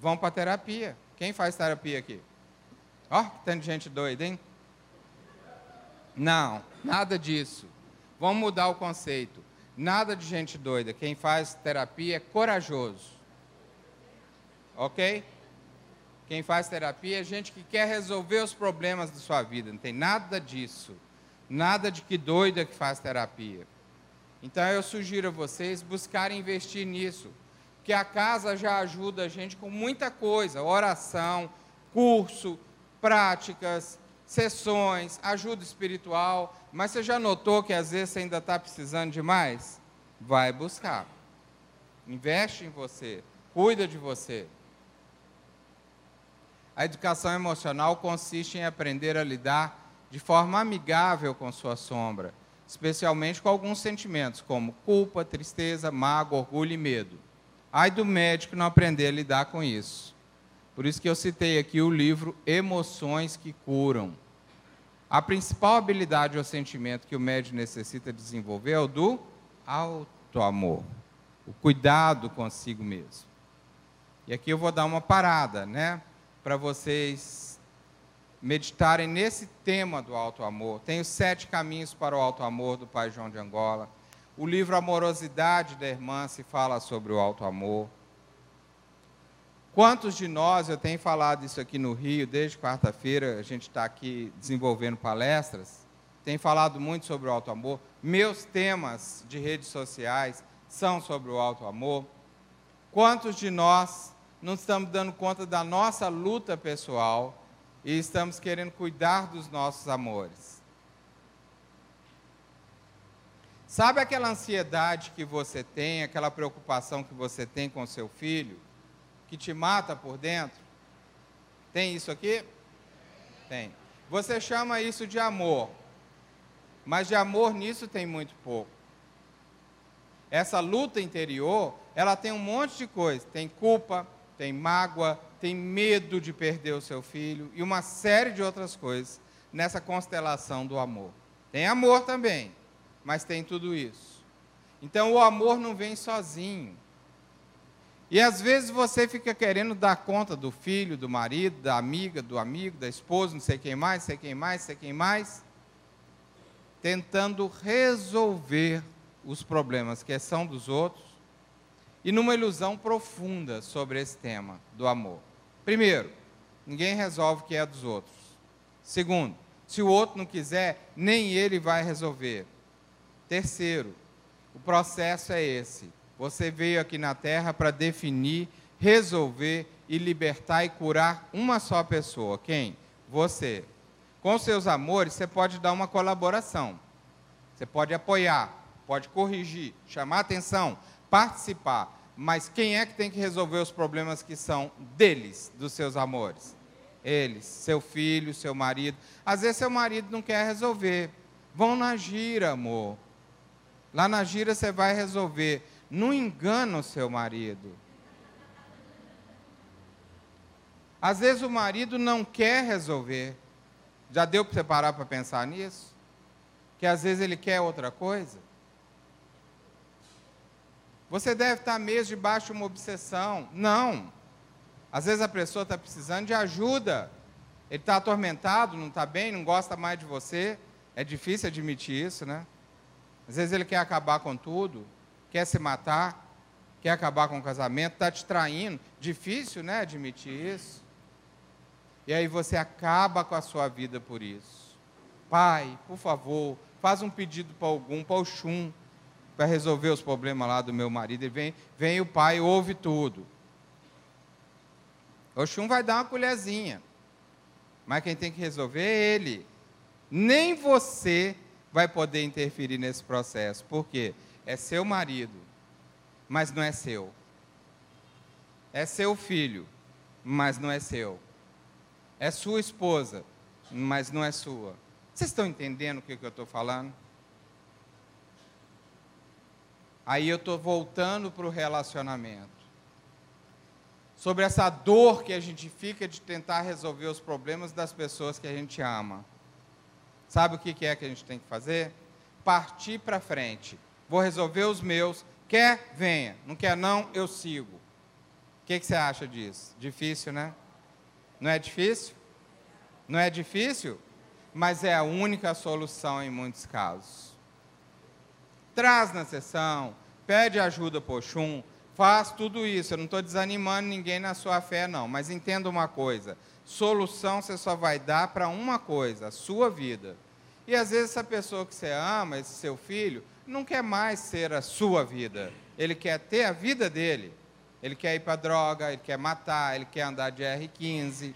vão para terapia. Quem faz terapia aqui? Ó, oh, que tanto de gente doida, hein? Não, nada disso. Vamos mudar o conceito. Nada de gente doida. Quem faz terapia é corajoso. Ok? Quem faz terapia é gente que quer resolver os problemas da sua vida. Não tem nada disso. Nada de que doido é que faz terapia. Então eu sugiro a vocês buscarem investir nisso. Porque a casa já ajuda a gente com muita coisa: oração, curso, práticas, sessões, ajuda espiritual. Mas você já notou que às vezes você ainda está precisando de mais? Vai buscar. Investe em você. Cuida de você. A educação emocional consiste em aprender a lidar de forma amigável com sua sombra, especialmente com alguns sentimentos, como culpa, tristeza, mágoa, orgulho e medo. Ai do médico não aprender a lidar com isso. Por isso que eu citei aqui o livro Emoções que Curam. A principal habilidade ou sentimento que o médico necessita desenvolver é o do auto-amor, o cuidado consigo mesmo. E aqui eu vou dar uma parada, né? Para vocês meditarem nesse tema do alto amor. Tem os sete caminhos para o alto amor do Pai João de Angola. O livro Amorosidade da Irmã se fala sobre o alto amor. Quantos de nós, eu tenho falado isso aqui no Rio, desde quarta-feira, a gente está aqui desenvolvendo palestras, tem falado muito sobre o alto amor. Meus temas de redes sociais são sobre o alto amor. Quantos de nós não estamos dando conta da nossa luta pessoal e estamos querendo cuidar dos nossos amores? Sabe aquela ansiedade que você tem, aquela preocupação que você tem com seu filho? Que te mata por dentro? Tem isso aqui? Tem. Você chama isso de amor, mas de amor nisso tem muito pouco. Essa luta interior, ela tem um monte de coisa. Tem culpa, tem mágoa, tem medo de perder o seu filho e uma série de outras coisas nessa constelação do amor. Tem amor também, mas tem tudo isso. Então o amor não vem sozinho. E às vezes você fica querendo dar conta do filho, do marido, da amiga, do amigo, da esposa, não sei quem mais, sei quem mais, sei quem mais, tentando resolver os problemas que são dos outros e numa ilusão profunda sobre esse tema do amor. Primeiro, ninguém resolve o que é dos outros. Segundo, se o outro não quiser, nem ele vai resolver. Terceiro, o processo é esse você veio aqui na terra para definir, resolver e libertar e curar uma só pessoa. Quem? Você. Com seus amores, você pode dar uma colaboração. Você pode apoiar, pode corrigir, chamar atenção, participar. Mas quem é que tem que resolver os problemas que são deles, dos seus amores? Eles, seu filho, seu marido. Às vezes seu marido não quer resolver. Vão na gira, amor. Lá na gira você vai resolver. Não engana o seu marido. Às vezes o marido não quer resolver. Já deu para você parar para pensar nisso? Que às vezes ele quer outra coisa? Você deve estar mesmo debaixo de uma obsessão. Não. Às vezes a pessoa está precisando de ajuda. Ele está atormentado, não está bem, não gosta mais de você. É difícil admitir isso, né? Às vezes ele quer acabar com tudo quer se matar, quer acabar com o casamento, está te traindo. Difícil, né, admitir isso. E aí você acaba com a sua vida por isso. Pai, por favor, faz um pedido para algum, para o Xum, para resolver os problemas lá do meu marido. Ele vem, vem o pai, ouve tudo. O Xum vai dar uma colherzinha. Mas quem tem que resolver é ele. Nem você vai poder interferir nesse processo. Por quê? É seu marido, mas não é seu. É seu filho, mas não é seu. É sua esposa, mas não é sua. Vocês estão entendendo o que, eu estou falando? Aí eu estou voltando para o relacionamento. Sobre essa dor que a gente fica de tentar resolver os problemas das pessoas que a gente ama. Sabe o que é que a gente tem que fazer? Partir para frente vou resolver os meus. Quer, venha. Não quer, não, eu sigo. O que, que você acha disso? Difícil, né? Não é difícil? Não é difícil? Mas é a única solução em muitos casos. Traz na sessão, pede ajuda por faz tudo isso. Eu não estou desanimando ninguém na sua fé, não. Mas entenda uma coisa: solução você só vai dar para uma coisa, a sua vida. E às vezes essa pessoa que você ama, esse seu filho, não quer mais ser a sua vida. Ele quer ter a vida dele. Ele quer ir para droga, ele quer matar, ele quer andar de R15.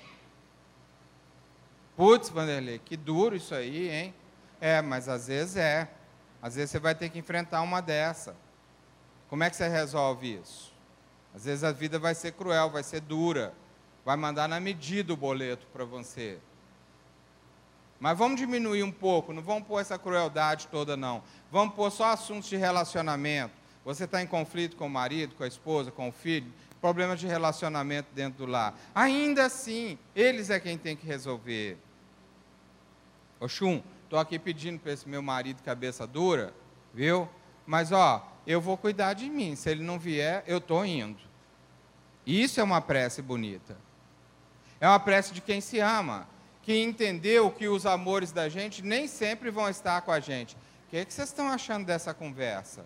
Putz, Vanderlei, que duro isso aí, hein? É, mas às vezes é. Às vezes você vai ter que enfrentar uma dessa. Como é que você resolve isso? Às vezes a vida vai ser cruel, vai ser dura, vai mandar na medida o boleto para você. Mas vamos diminuir um pouco, não vamos pôr essa crueldade toda, não. Vamos pôr só assuntos de relacionamento. Você está em conflito com o marido, com a esposa, com o filho, problemas de relacionamento dentro do lar. Ainda assim, eles é quem tem que resolver. Oxum, estou aqui pedindo para esse meu marido cabeça dura, viu? Mas, ó, eu vou cuidar de mim. Se ele não vier, eu estou indo. Isso é uma prece bonita. É uma prece de quem se ama, que entendeu que os amores da gente nem sempre vão estar com a gente. Que, que vocês estão achando dessa conversa?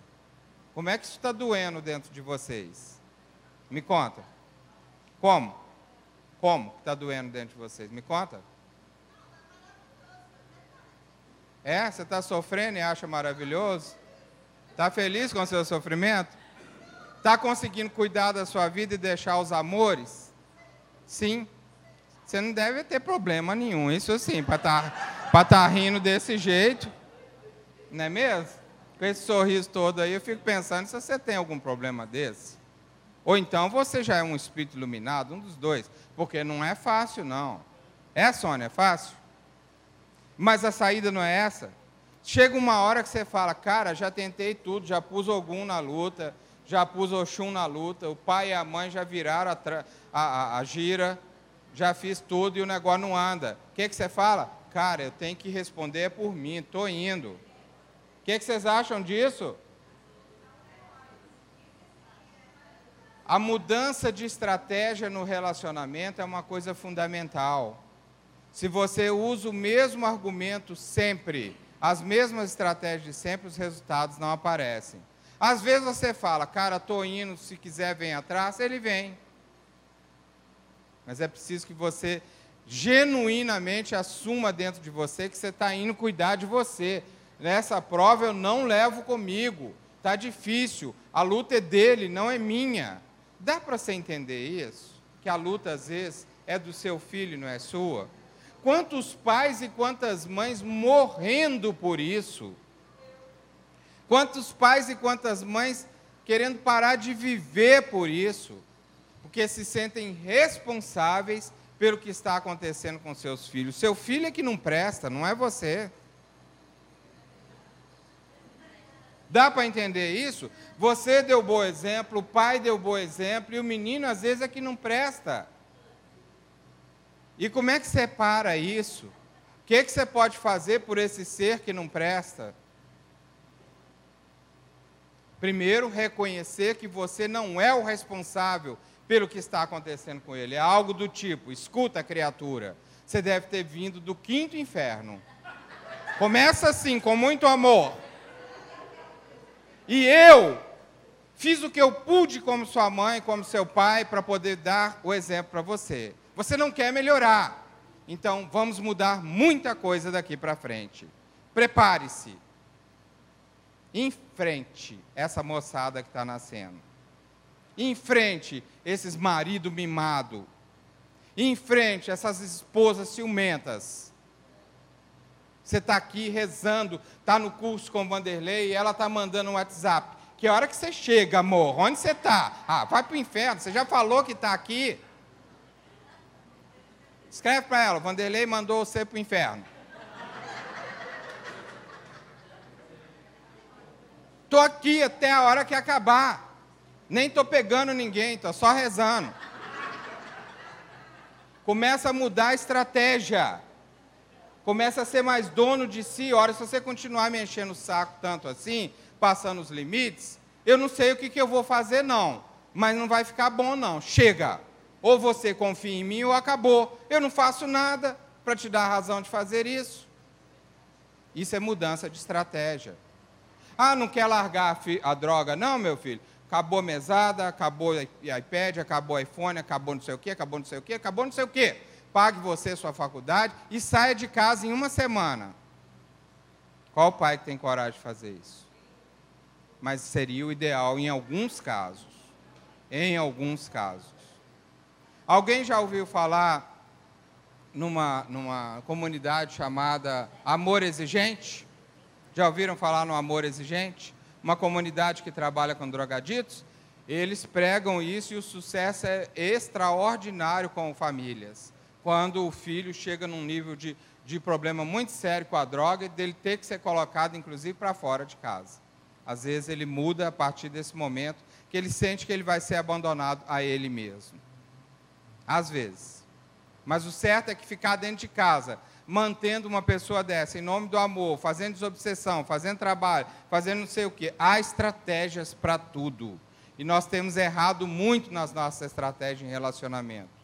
Como é que isso está doendo dentro de vocês? Me conta. Como? Como está doendo dentro de vocês? Me conta. É? Você está sofrendo e acha maravilhoso? Está feliz com o seu sofrimento? Está conseguindo cuidar da sua vida e deixar os amores? Sim. Você não deve ter problema nenhum, isso sim, para estar tá, tá rindo desse jeito. Não é mesmo? Com esse sorriso todo aí, eu fico pensando se você tem algum problema desse. Ou então você já é um espírito iluminado, um dos dois. Porque não é fácil, não. É, Sônia, é fácil? Mas a saída não é essa. Chega uma hora que você fala, cara, já tentei tudo, já pus Ogum na luta, já pus Oxum na luta, o pai e a mãe já viraram a, a, a, a gira, já fiz tudo e o negócio não anda. O que, que você fala? Cara, eu tenho que responder por mim, estou indo. O que, que vocês acham disso? A mudança de estratégia no relacionamento é uma coisa fundamental. Se você usa o mesmo argumento sempre, as mesmas estratégias sempre, os resultados não aparecem. Às vezes você fala, cara, estou indo, se quiser vem atrás, ele vem. Mas é preciso que você genuinamente assuma dentro de você que você está indo cuidar de você. Nessa prova eu não levo comigo, está difícil, a luta é dele, não é minha. Dá para você entender isso? Que a luta às vezes é do seu filho, não é sua? Quantos pais e quantas mães morrendo por isso? Quantos pais e quantas mães querendo parar de viver por isso? Porque se sentem responsáveis pelo que está acontecendo com seus filhos. Seu filho é que não presta, não é você. Dá para entender isso? Você deu bom exemplo, o pai deu bom exemplo, e o menino às vezes é que não presta. E como é que separa isso? O que, é que você pode fazer por esse ser que não presta? Primeiro, reconhecer que você não é o responsável pelo que está acontecendo com ele. É algo do tipo: escuta, criatura, você deve ter vindo do quinto inferno. Começa assim, com muito amor. E eu fiz o que eu pude como sua mãe, como seu pai, para poder dar o exemplo para você. Você não quer melhorar. Então, vamos mudar muita coisa daqui para frente. Prepare-se. Enfrente essa moçada que está nascendo. Enfrente esses marido mimado. Enfrente essas esposas ciumentas. Você está aqui rezando, está no curso com Vanderlei e ela está mandando um WhatsApp. Que hora que você chega, amor? Onde você está? Ah, vai para o inferno. Você já falou que está aqui. Escreve para ela, Vanderlei mandou você para o inferno. Estou aqui até a hora que acabar. Nem estou pegando ninguém, estou só rezando. Começa a mudar a estratégia. Começa a ser mais dono de si. Ora, se você continuar me enchendo o saco tanto assim, passando os limites, eu não sei o que, que eu vou fazer, não. Mas não vai ficar bom, não. Chega. Ou você confia em mim ou acabou. Eu não faço nada para te dar a razão de fazer isso. Isso é mudança de estratégia. Ah, não quer largar a, a droga? Não, meu filho. Acabou a mesada, acabou o iPad, acabou o iPhone, acabou não sei o quê, acabou não sei o quê, acabou não sei o quê. Pague você sua faculdade e saia de casa em uma semana. Qual pai que tem coragem de fazer isso? Mas seria o ideal em alguns casos. Em alguns casos. Alguém já ouviu falar numa, numa comunidade chamada Amor Exigente? Já ouviram falar no Amor Exigente? Uma comunidade que trabalha com drogaditos? Eles pregam isso e o sucesso é extraordinário com famílias. Quando o filho chega num nível de, de problema muito sério com a droga e dele ter que ser colocado, inclusive, para fora de casa. Às vezes ele muda a partir desse momento que ele sente que ele vai ser abandonado a ele mesmo. Às vezes. Mas o certo é que ficar dentro de casa, mantendo uma pessoa dessa, em nome do amor, fazendo desobsessão, fazendo trabalho, fazendo não sei o quê, há estratégias para tudo. E nós temos errado muito nas nossas estratégias em relacionamento.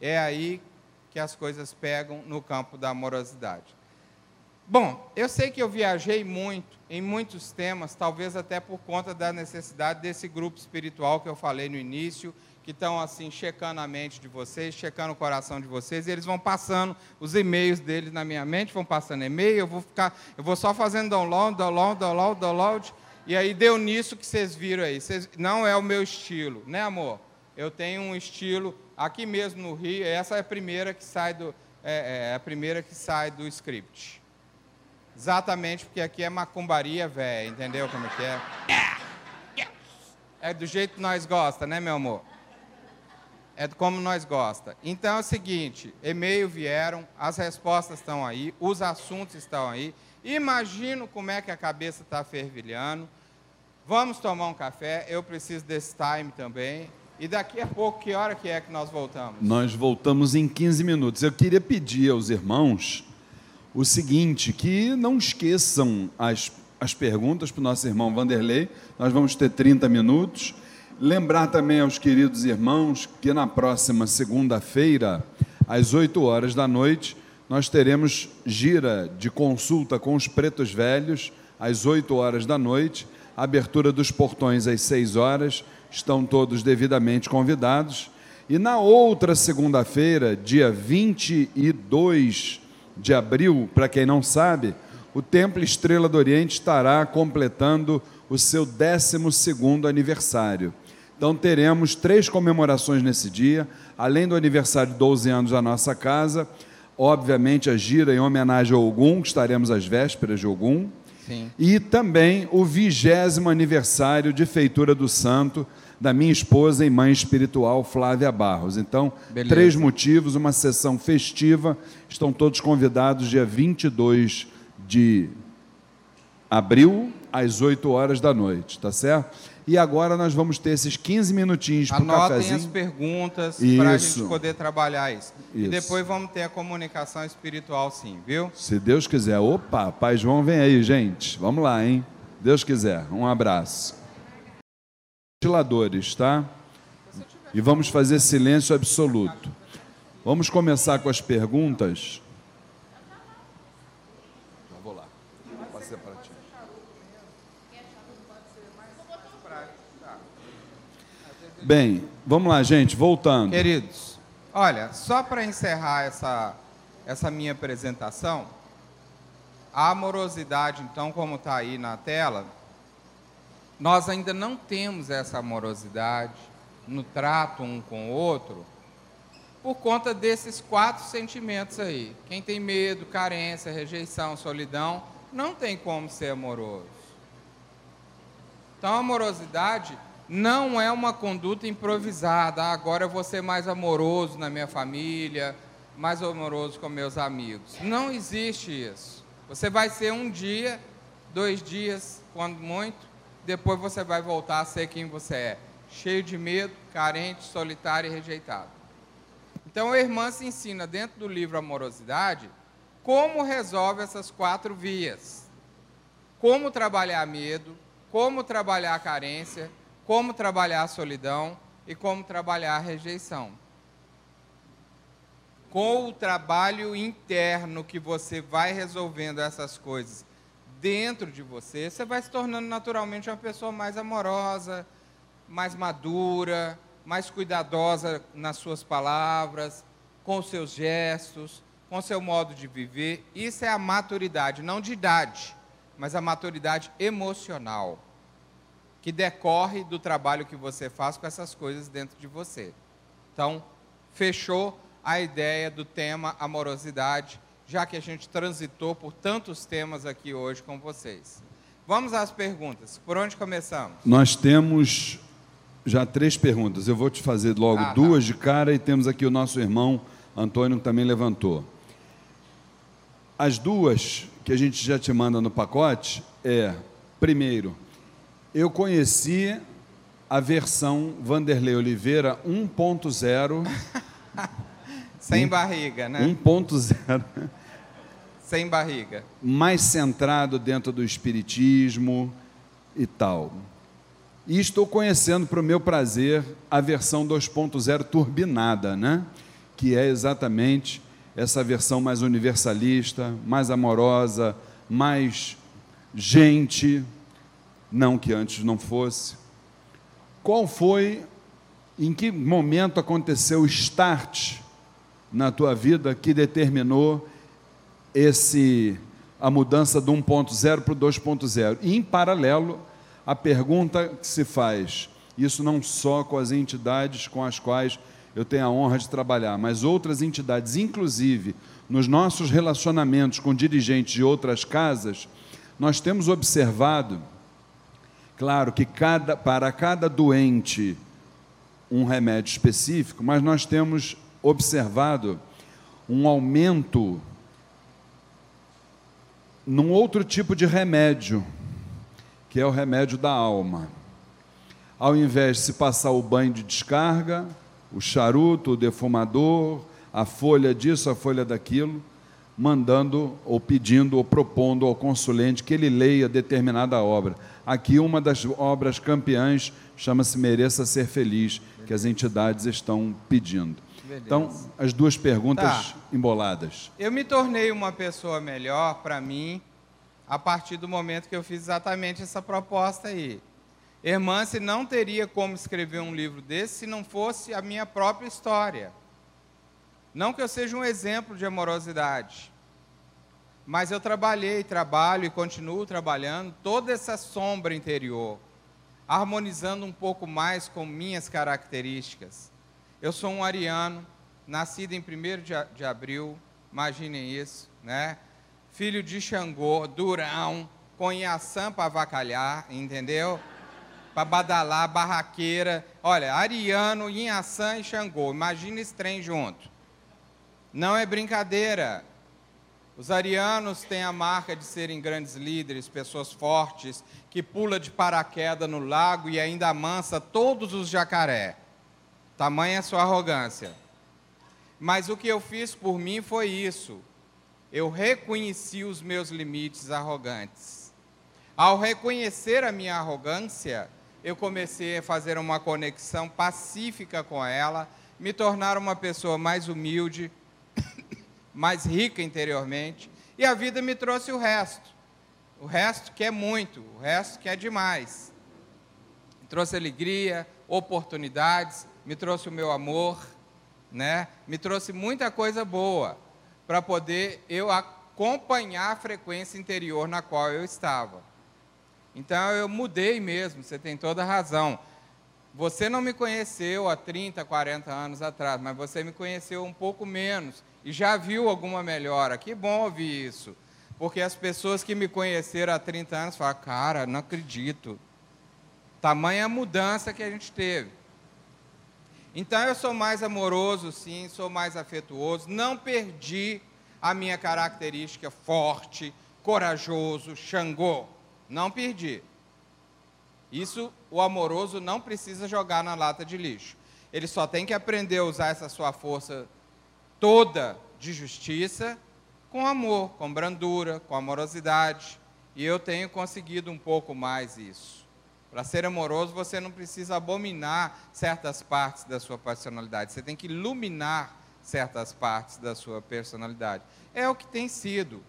É aí que as coisas pegam no campo da amorosidade. Bom, eu sei que eu viajei muito em muitos temas, talvez até por conta da necessidade desse grupo espiritual que eu falei no início, que estão assim checando a mente de vocês, checando o coração de vocês, e eles vão passando os e-mails deles na minha mente, vão passando e-mail, eu vou ficar, eu vou só fazendo download, download, download, download, e aí deu nisso que vocês viram aí. Vocês, não é o meu estilo, né, amor? Eu tenho um estilo aqui mesmo no Rio, essa é a primeira que sai do é, é a primeira que sai do script. Exatamente porque aqui é macumbaria, velho, entendeu como é que é? É do jeito que nós gosta, né, meu amor? é como nós gosta. Então é o seguinte, e-mail vieram, as respostas estão aí, os assuntos estão aí. Imagino como é que a cabeça está fervilhando. Vamos tomar um café, eu preciso desse time também. E daqui a pouco, que hora que é que nós voltamos? Nós voltamos em 15 minutos. Eu queria pedir aos irmãos o seguinte, que não esqueçam as, as perguntas para o nosso irmão Vanderlei. Nós vamos ter 30 minutos. Lembrar também aos queridos irmãos que na próxima segunda-feira, às 8 horas da noite, nós teremos gira de consulta com os pretos velhos, às 8 horas da noite, abertura dos portões às 6 horas, estão todos devidamente convidados. E na outra segunda-feira, dia 22 de abril, para quem não sabe, o Templo Estrela do Oriente estará completando o seu 12º aniversário. Então teremos três comemorações nesse dia, além do aniversário de 12 anos da nossa casa, obviamente a gira em homenagem ao Ogum, que estaremos às vésperas de Ogum, Sim. e também o vigésimo aniversário de feitura do santo da minha esposa e mãe espiritual Flávia Barros. Então, Beleza. três motivos, uma sessão festiva, estão todos convidados dia 22 de abril, às 8 horas da noite, tá certo? E agora nós vamos ter esses 15 minutinhos para o cafezinho. As perguntas para a gente poder trabalhar isso. isso. E depois vamos ter a comunicação espiritual sim, viu? Se Deus quiser. Opa, Pai João vem aí, gente. Vamos lá, hein? Deus quiser. Um abraço. Ventiladores, tá? E vamos fazer silêncio absoluto. Vamos começar com as perguntas. Bem, vamos lá, gente, voltando. Queridos, olha, só para encerrar essa, essa minha apresentação, a amorosidade, então, como está aí na tela, nós ainda não temos essa amorosidade no trato um com o outro, por conta desses quatro sentimentos aí. Quem tem medo, carência, rejeição, solidão, não tem como ser amoroso. Então, a amorosidade não é uma conduta improvisada. Ah, agora eu vou ser mais amoroso na minha família, mais amoroso com meus amigos. Não existe isso. Você vai ser um dia, dois dias, quando muito, depois você vai voltar a ser quem você é. Cheio de medo, carente, solitário e rejeitado. Então a irmã se ensina dentro do livro Amorosidade como resolve essas quatro vias. Como trabalhar medo, como trabalhar carência, como trabalhar a solidão e como trabalhar a rejeição. Com o trabalho interno que você vai resolvendo essas coisas dentro de você, você vai se tornando naturalmente uma pessoa mais amorosa, mais madura, mais cuidadosa nas suas palavras, com seus gestos, com seu modo de viver. Isso é a maturidade, não de idade, mas a maturidade emocional que decorre do trabalho que você faz com essas coisas dentro de você. Então, fechou a ideia do tema amorosidade, já que a gente transitou por tantos temas aqui hoje com vocês. Vamos às perguntas. Por onde começamos? Nós temos já três perguntas. Eu vou te fazer logo ah, tá. duas tá. de cara e temos aqui o nosso irmão Antônio que também levantou. As duas que a gente já te manda no pacote é, primeiro, eu conheci a versão Vanderlei Oliveira 1.0. Sem um, barriga, né? 1.0. Sem barriga. Mais centrado dentro do espiritismo e tal. E estou conhecendo, para o meu prazer, a versão 2.0 turbinada, né? que é exatamente essa versão mais universalista, mais amorosa, mais gente, não que antes não fosse. Qual foi, em que momento aconteceu o start na tua vida que determinou esse a mudança do 1.0 para o 2.0? E em paralelo, a pergunta que se faz, isso não só com as entidades com as quais eu tenho a honra de trabalhar, mas outras entidades, inclusive nos nossos relacionamentos com dirigentes de outras casas, nós temos observado Claro que cada, para cada doente um remédio específico, mas nós temos observado um aumento num outro tipo de remédio, que é o remédio da alma. Ao invés de se passar o banho de descarga, o charuto, o defumador, a folha disso, a folha daquilo, mandando ou pedindo ou propondo ao consulente que ele leia determinada obra. Aqui, uma das obras campeãs chama-se Mereça Ser Feliz, que as entidades estão pedindo. Beleza. Então, as duas perguntas tá. emboladas. Eu me tornei uma pessoa melhor para mim a partir do momento que eu fiz exatamente essa proposta aí. Irmã-se não teria como escrever um livro desse se não fosse a minha própria história. Não que eu seja um exemplo de amorosidade, mas eu trabalhei, trabalho e continuo trabalhando toda essa sombra interior, harmonizando um pouco mais com minhas características. Eu sou um ariano, nascido em 1 de, de abril, imaginem isso, né? Filho de Xangô, durão, com Iaçã para avacalhar, entendeu? Para badalar, barraqueira. Olha, Ariano, Inhaçã e Xangô, imagina esse trem junto. Não é brincadeira. Os arianos têm a marca de serem grandes líderes, pessoas fortes, que pula de paraquedas no lago e ainda amansa todos os jacaré. Tamanha sua arrogância. Mas o que eu fiz por mim foi isso. Eu reconheci os meus limites arrogantes. Ao reconhecer a minha arrogância, eu comecei a fazer uma conexão pacífica com ela, me tornar uma pessoa mais humilde, mais rica interiormente, e a vida me trouxe o resto. O resto que é muito, o resto que é demais. Me trouxe alegria, oportunidades, me trouxe o meu amor, né? Me trouxe muita coisa boa para poder eu acompanhar a frequência interior na qual eu estava. Então eu mudei mesmo, você tem toda a razão. Você não me conheceu há 30, 40 anos atrás, mas você me conheceu um pouco menos e já viu alguma melhora. Que bom ouvir isso. Porque as pessoas que me conheceram há 30 anos falam, cara, não acredito. Tamanha mudança que a gente teve. Então eu sou mais amoroso, sim, sou mais afetuoso, não perdi a minha característica forte, corajoso, Xangô. Não perdi. Isso o amoroso não precisa jogar na lata de lixo. Ele só tem que aprender a usar essa sua força toda de justiça com amor, com brandura, com amorosidade. E eu tenho conseguido um pouco mais isso. Para ser amoroso, você não precisa abominar certas partes da sua personalidade, você tem que iluminar certas partes da sua personalidade. É o que tem sido.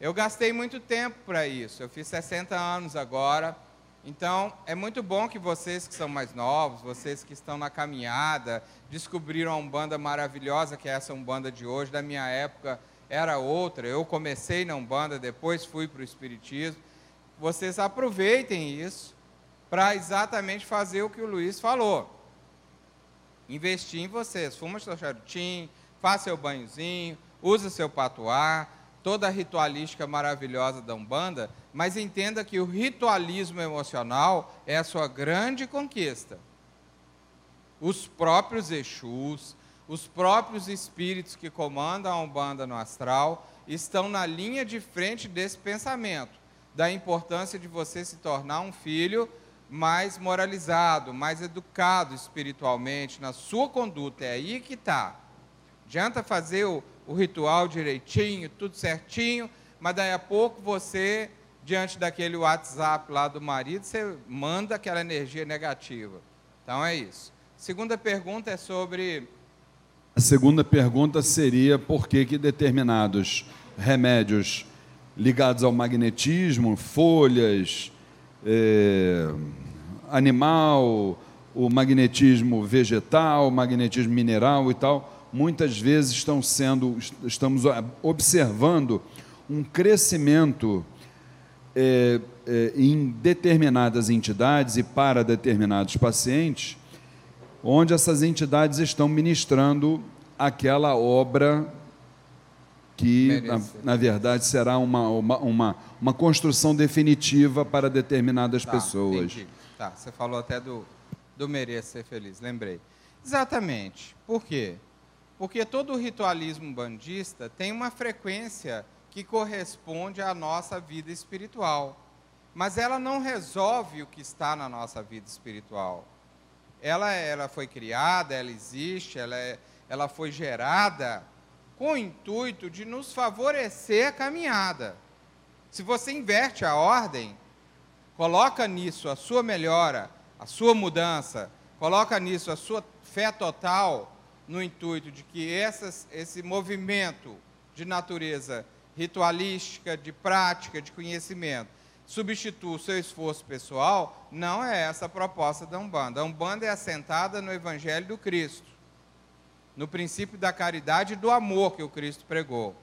Eu gastei muito tempo para isso. Eu fiz 60 anos agora. Então, é muito bom que vocês que são mais novos, vocês que estão na caminhada, descobriram uma banda maravilhosa que é essa Umbanda de hoje. Da minha época era outra. Eu comecei na Umbanda, depois fui para o Espiritismo. Vocês aproveitem isso para exatamente fazer o que o Luiz falou. Investir em vocês. Fuma seu charutinho, faça seu banhozinho, usa seu patuá, toda a ritualística maravilhosa da Umbanda, mas entenda que o ritualismo emocional é a sua grande conquista. Os próprios Exus, os próprios espíritos que comandam a Umbanda no astral, estão na linha de frente desse pensamento, da importância de você se tornar um filho mais moralizado, mais educado espiritualmente, na sua conduta. É aí que está. Adianta fazer o, o ritual direitinho, tudo certinho, mas daí a pouco você, diante daquele WhatsApp lá do marido, você manda aquela energia negativa. Então é isso. Segunda pergunta é sobre. A segunda pergunta seria por que, que determinados remédios ligados ao magnetismo, folhas, é, animal, o magnetismo vegetal, o magnetismo mineral e tal, muitas vezes estão sendo, estamos observando um crescimento é, é, em determinadas entidades e para determinados pacientes, onde essas entidades estão ministrando aquela obra que, na, na, verdade, será uma, uma, uma, uma, construção definitiva para determinadas tá, pessoas. Entendi. Tá, você falou até do, do merecer ser feliz, lembrei. Exatamente. Por quê? Porque todo o ritualismo bandista tem uma frequência que corresponde à nossa vida espiritual. Mas ela não resolve o que está na nossa vida espiritual. Ela, ela foi criada, ela existe, ela, é, ela foi gerada com o intuito de nos favorecer a caminhada. Se você inverte a ordem, coloca nisso a sua melhora, a sua mudança, coloca nisso a sua fé total, no intuito de que essas, esse movimento de natureza ritualística, de prática, de conhecimento, substitua o seu esforço pessoal, não é essa a proposta da Umbanda. A Umbanda é assentada no Evangelho do Cristo, no princípio da caridade e do amor que o Cristo pregou.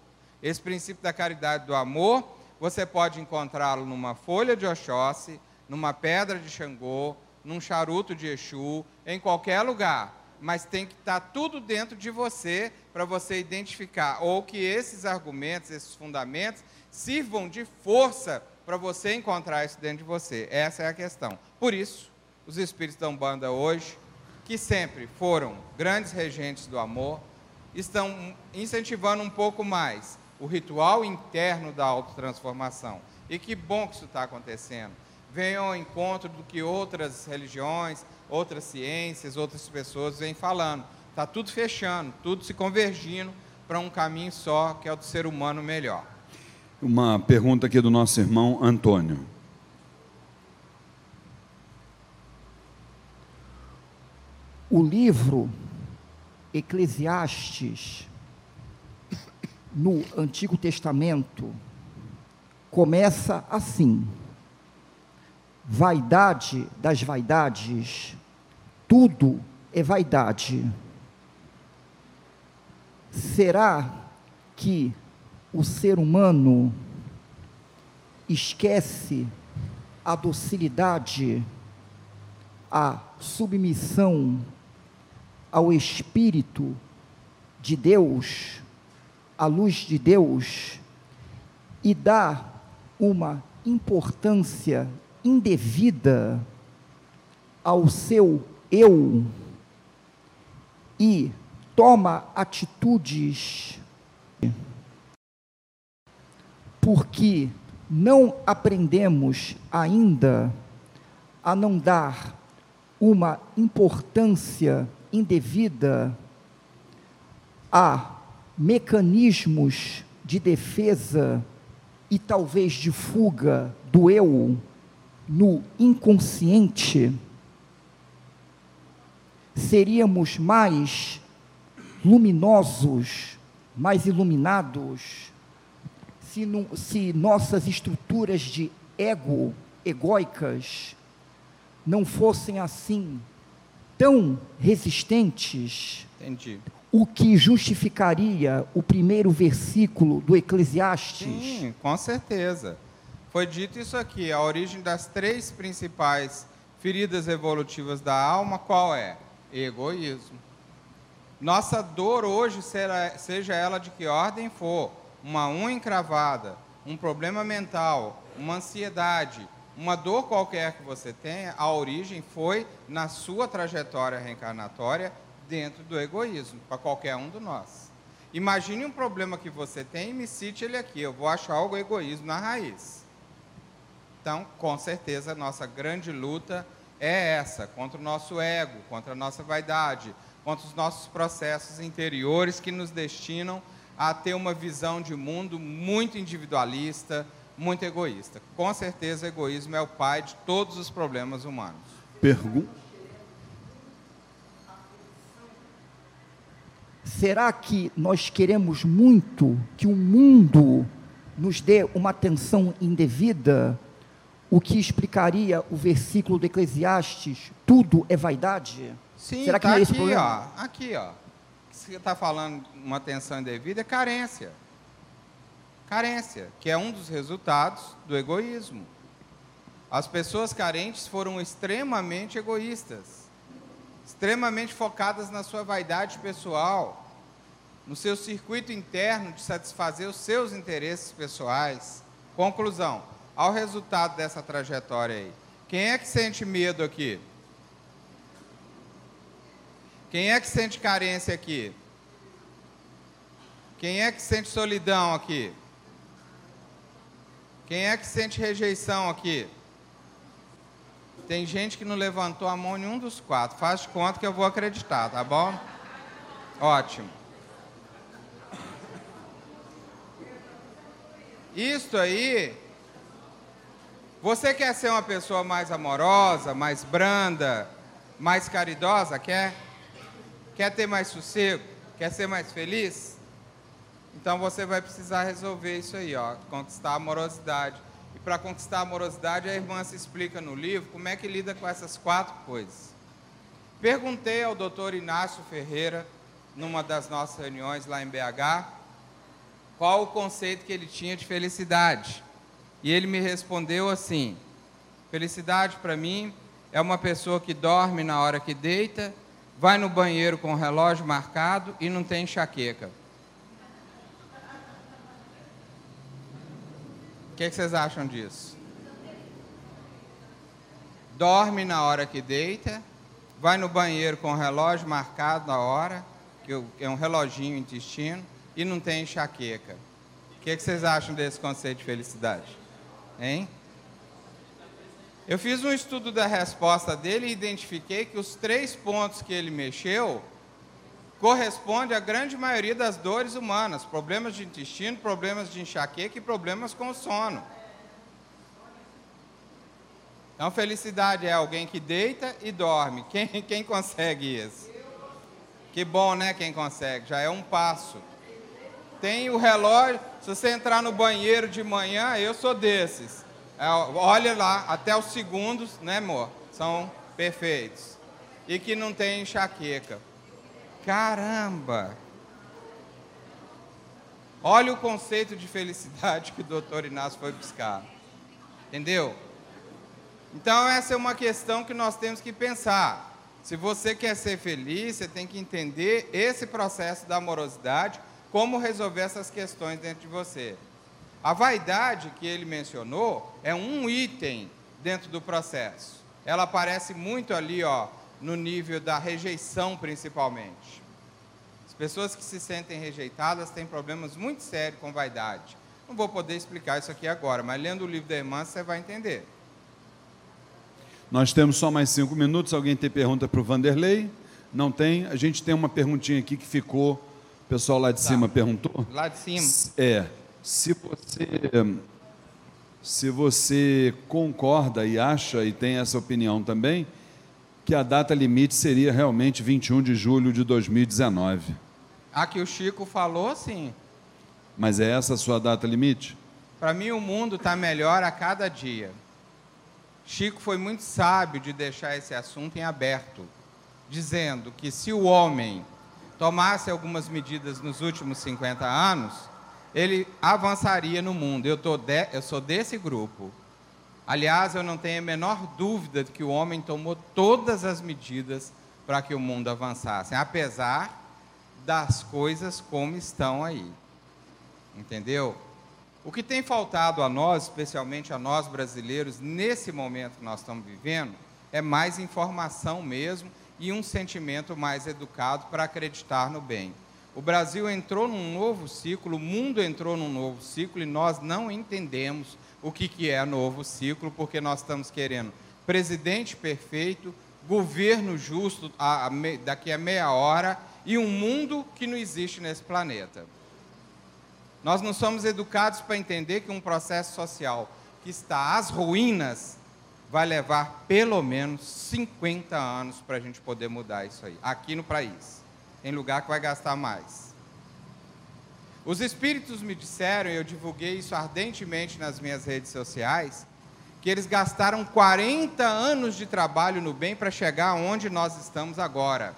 Esse princípio da caridade e do amor, você pode encontrá-lo numa folha de Oxóssi, numa pedra de Xangô, num charuto de Exu, em qualquer lugar mas tem que estar tá tudo dentro de você para você identificar, ou que esses argumentos, esses fundamentos, sirvam de força para você encontrar isso dentro de você. Essa é a questão. Por isso, os espíritos da Umbanda hoje, que sempre foram grandes regentes do amor, estão incentivando um pouco mais o ritual interno da autotransformação. E que bom que isso está acontecendo. Venham ao encontro do que outras religiões, outras ciências, outras pessoas vêm falando. Está tudo fechando, tudo se convergindo para um caminho só, que é o do ser humano melhor. Uma pergunta aqui do nosso irmão Antônio. O livro Eclesiastes, no Antigo Testamento, começa assim: vaidade das vaidades, tudo é vaidade. Será que o ser humano esquece a docilidade, a submissão ao Espírito de Deus, à luz de Deus, e dá uma importância indevida ao seu eu e toma atitudes porque não aprendemos ainda a não dar uma importância indevida à mecanismos de defesa e talvez de fuga do eu no inconsciente, seríamos mais luminosos, mais iluminados, se, não, se nossas estruturas de ego, egóicas, não fossem assim tão resistentes. Entendi. O que justificaria o primeiro versículo do Eclesiastes? Sim, com certeza. Foi dito isso aqui, a origem das três principais feridas evolutivas da alma, qual é? Egoísmo. Nossa dor hoje, será, seja ela de que ordem for, uma unha encravada, um problema mental, uma ansiedade, uma dor qualquer que você tenha, a origem foi na sua trajetória reencarnatória dentro do egoísmo, para qualquer um de nós. Imagine um problema que você tem e me cite ele aqui. Eu vou achar o egoísmo na raiz. Então, com certeza, a nossa grande luta é essa, contra o nosso ego, contra a nossa vaidade, contra os nossos processos interiores que nos destinam a ter uma visão de mundo muito individualista, muito egoísta. Com certeza, o egoísmo é o pai de todos os problemas humanos. Pergunta. Será que nós queremos muito que o mundo nos dê uma atenção indevida? O que explicaria o versículo do Eclesiastes: tudo é vaidade? Sim, Será que tá não é esse aqui, problema? ó. Aqui, ó. Você está falando uma atenção indevida é carência. Carência, que é um dos resultados do egoísmo. As pessoas carentes foram extremamente egoístas, extremamente focadas na sua vaidade pessoal, no seu circuito interno de satisfazer os seus interesses pessoais. Conclusão: ao resultado dessa trajetória aí, quem é que sente medo aqui? Quem é que sente carência aqui? Quem é que sente solidão aqui? Quem é que sente rejeição aqui? Tem gente que não levantou a mão em nenhum dos quatro. Faz de conta que eu vou acreditar, tá bom? Ótimo. Isto aí. Você quer ser uma pessoa mais amorosa, mais branda, mais caridosa? Quer? Quer ter mais sossego? Quer ser mais feliz? Então você vai precisar resolver isso aí, ó, conquistar a amorosidade. E para conquistar a amorosidade, a irmã se explica no livro como é que lida com essas quatro coisas. Perguntei ao doutor Inácio Ferreira, numa das nossas reuniões lá em BH, qual o conceito que ele tinha de felicidade. E ele me respondeu assim: felicidade para mim é uma pessoa que dorme na hora que deita, vai no banheiro com o relógio marcado e não tem enxaqueca. Que, que vocês acham disso? Dorme na hora que deita, vai no banheiro com o relógio marcado na hora, que é um reloginho intestino, e não tem enxaqueca. O que, que vocês acham desse conceito de felicidade? Hein? Eu fiz um estudo da resposta dele e identifiquei que os três pontos que ele mexeu correspondem à grande maioria das dores humanas: problemas de intestino, problemas de enxaqueca e problemas com sono. Então, felicidade é alguém que deita e dorme. Quem, quem consegue isso? Que bom, né? Quem consegue, já é um passo. Tem o relógio, se você entrar no banheiro de manhã, eu sou desses. É, olha lá, até os segundos, né, amor? São perfeitos. E que não tem enxaqueca. Caramba! Olha o conceito de felicidade que o doutor Inácio foi buscar. Entendeu? Então, essa é uma questão que nós temos que pensar. Se você quer ser feliz, você tem que entender esse processo da amorosidade, como resolver essas questões dentro de você. A vaidade que ele mencionou é um item dentro do processo. Ela aparece muito ali, ó, no nível da rejeição, principalmente. As pessoas que se sentem rejeitadas têm problemas muito sérios com vaidade. Não vou poder explicar isso aqui agora, mas lendo o livro da irmã você vai entender. Nós temos só mais cinco minutos. Alguém tem pergunta para o Vanderlei? Não tem? A gente tem uma perguntinha aqui que ficou pessoal lá de Tá. cima perguntou? Lá de cima. É, se você se você concorda e acha e tem essa opinião também, que a data limite seria realmente 21 de julho de 2019. A que o Chico falou, sim. Mas é essa a sua data limite? Para mim, o mundo está melhor a cada dia. Chico foi muito sábio de deixar esse assunto em aberto, dizendo que se o homem tomasse algumas medidas nos últimos 50 anos, ele avançaria no mundo. Eu, de, eu sou desse grupo. Aliás, eu não tenho a menor dúvida de que o homem tomou todas as medidas para que o mundo avançasse, apesar das coisas como estão aí. Entendeu? O que tem faltado a nós, especialmente a nós brasileiros, nesse momento que nós estamos vivendo, é mais informação mesmo e um sentimento mais educado para acreditar no bem. O Brasil entrou num novo ciclo, o mundo entrou num novo ciclo e nós não entendemos o que, que é novo ciclo, porque nós estamos querendo presidente perfeito, governo justo a, a, daqui a meia hora e um mundo que não existe nesse planeta. Nós não somos educados para entender que um processo social que está às ruínas vai levar pelo menos 50 anos para a gente poder mudar isso aí, aqui no país, em lugar que vai gastar mais. Os espíritos me disseram, e eu divulguei isso ardentemente nas minhas redes sociais, que eles gastaram 40 anos de trabalho no bem para chegar onde nós estamos agora.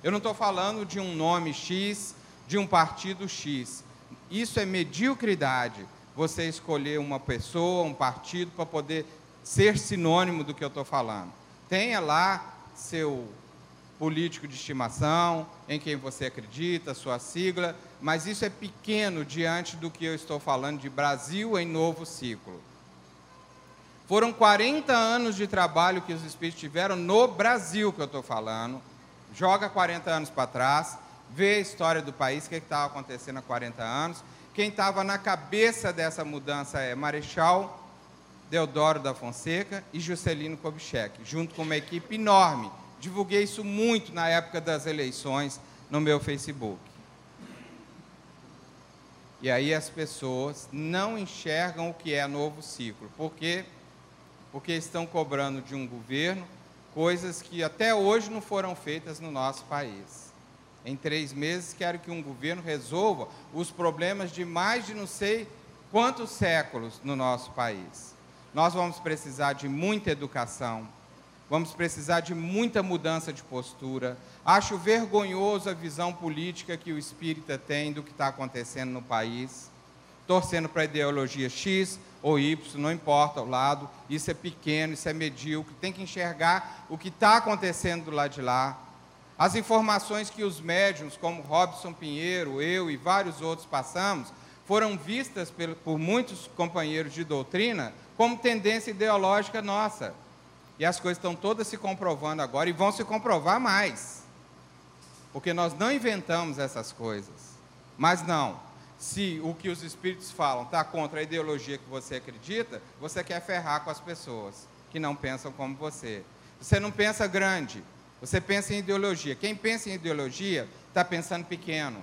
Eu não estou falando de um nome X, de um partido X. Isso é mediocridade. Você escolher uma pessoa, um partido, para poder ser sinônimo do que eu estou falando. Tenha lá seu político de estimação, em quem você acredita, sua sigla, mas isso é pequeno diante do que eu estou falando de Brasil em novo ciclo. Foram 40 anos de trabalho que os espíritos tiveram no Brasil que eu estou falando. Joga 40 anos para trás, vê a história do país, o que estava acontecendo há 40 anos. Quem estava na cabeça dessa mudança é Marechal Deodoro da Fonseca e Juscelino Kubitschek, junto com uma equipe enorme. Divulguei isso muito na época das eleições no meu Facebook. E aí as pessoas não enxergam o que é novo ciclo. Por quê? Porque estão cobrando de um governo coisas que até hoje não foram feitas no nosso país. Em três meses, quero que um governo resolva os problemas de mais de não sei quantos séculos no nosso país. Nós vamos precisar de muita educação, vamos precisar de muita mudança de postura. Acho vergonhoso a visão política que o espírita tem do que está acontecendo no país, torcendo para a ideologia X ou Y, não importa o lado, isso é pequeno, isso é medíocre, tem que enxergar o que está acontecendo do lado de lá. As informações que os médiums, como Robson Pinheiro, eu e vários outros passamos, foram vistas por muitos companheiros de doutrina como tendência ideológica nossa. E as coisas estão todas se comprovando agora e vão se comprovar mais. Porque nós não inventamos essas coisas. Mas não, se o que os espíritos falam está contra a ideologia que você acredita, você quer ferrar com as pessoas que não pensam como você. Você não pensa grande, você pensa em ideologia. Quem pensa em ideologia está pensando pequeno.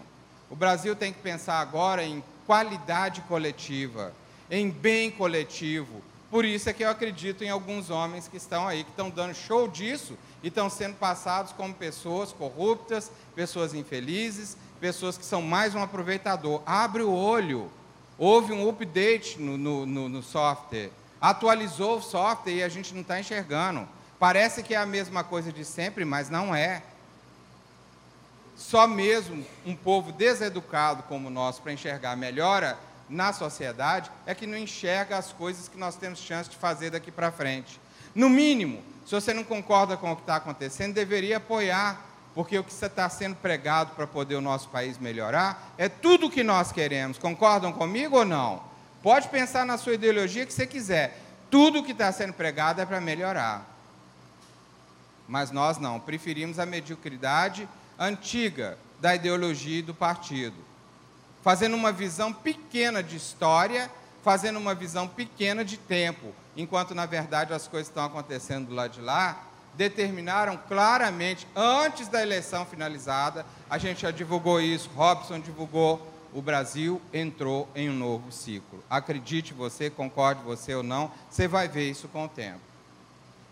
O Brasil tem que pensar agora em qualidade coletiva, em bem coletivo. Por isso é que eu acredito em alguns homens que estão aí, que estão dando show disso e estão sendo passados como pessoas corruptas, pessoas infelizes, pessoas que são mais um aproveitador. Abre o olho. Houve um update no, no, no, no software. Atualizou o software e a gente não está enxergando. Parece que é a mesma coisa de sempre, mas não é. Só mesmo um povo deseducado como o nosso para enxergar melhora na sociedade é que não enxerga as coisas que nós temos chance de fazer daqui para frente. No mínimo, se você não concorda com o que está acontecendo, deveria apoiar, porque o que está sendo pregado para poder o nosso país melhorar é tudo o que nós queremos. Concordam comigo ou não? Pode pensar na sua ideologia que você quiser. Tudo o que está sendo pregado é para melhorar. Mas nós não, preferimos a mediocridade antiga da ideologia e do partido fazendo uma visão pequena de história, fazendo uma visão pequena de tempo, enquanto na verdade as coisas estão acontecendo do lado de lá determinaram claramente, antes da eleição finalizada, a gente já divulgou isso, Robson divulgou, o Brasil entrou em um novo ciclo. Acredite você, concorde você ou não, você vai ver isso com o tempo.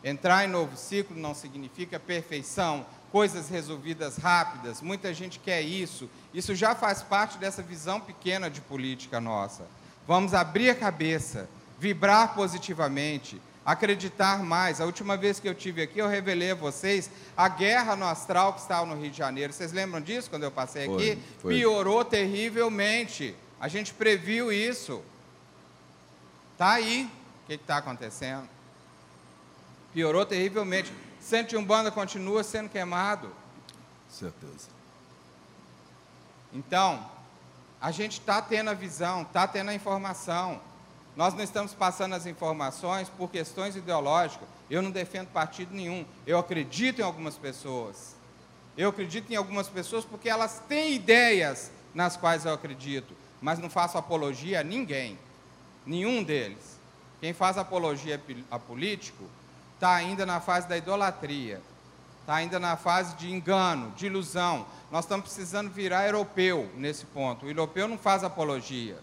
Entrar em novo ciclo não significa perfeição, coisas resolvidas rápidas. Muita gente quer isso. Isso já faz parte dessa visão pequena de política nossa. Vamos abrir a cabeça, vibrar positivamente, acreditar mais. A última vez que eu tive aqui, eu revelei a vocês a guerra no astral que estava no Rio de Janeiro. Vocês lembram disso quando eu passei Foi, aqui? foi. Piorou terrivelmente. A gente previu isso. Tá aí. O que está acontecendo? Piorou terrivelmente. Centro de Umbanda continua sendo queimado. Certeza. Então, a gente está tendo a visão, está tendo a informação. Nós não estamos passando as informações por questões ideológicas. Eu não defendo partido nenhum. Eu acredito em algumas pessoas. Eu acredito em algumas pessoas porque elas têm ideias nas quais eu acredito, mas não faço apologia a ninguém, nenhum deles. Quem faz apologia a político está ainda na fase da idolatria, está ainda na fase de engano, de ilusão. Nós estamos precisando virar europeu nesse ponto. O europeu não faz apologia,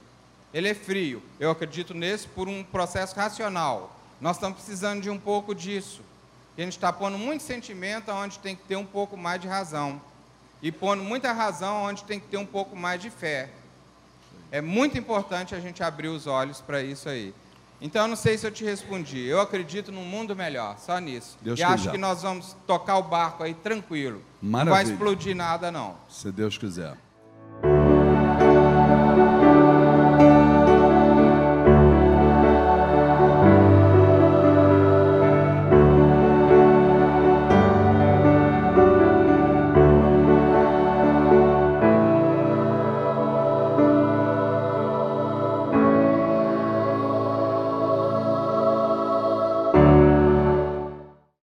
ele é frio. Eu acredito nesse por um processo racional. Nós estamos precisando de um pouco disso. A gente está pondo muito sentimento onde tem que ter um pouco mais de razão. E pondo muita razão onde tem que ter um pouco mais de fé. É muito importante a gente abrir os olhos para isso aí. Então, eu não sei se eu te respondi. Eu acredito num mundo melhor, só nisso. Deus e acho quiser. que nós vamos tocar o barco aí tranquilo. Não vai Maravilha. explodir nada, não. Se Deus quiser.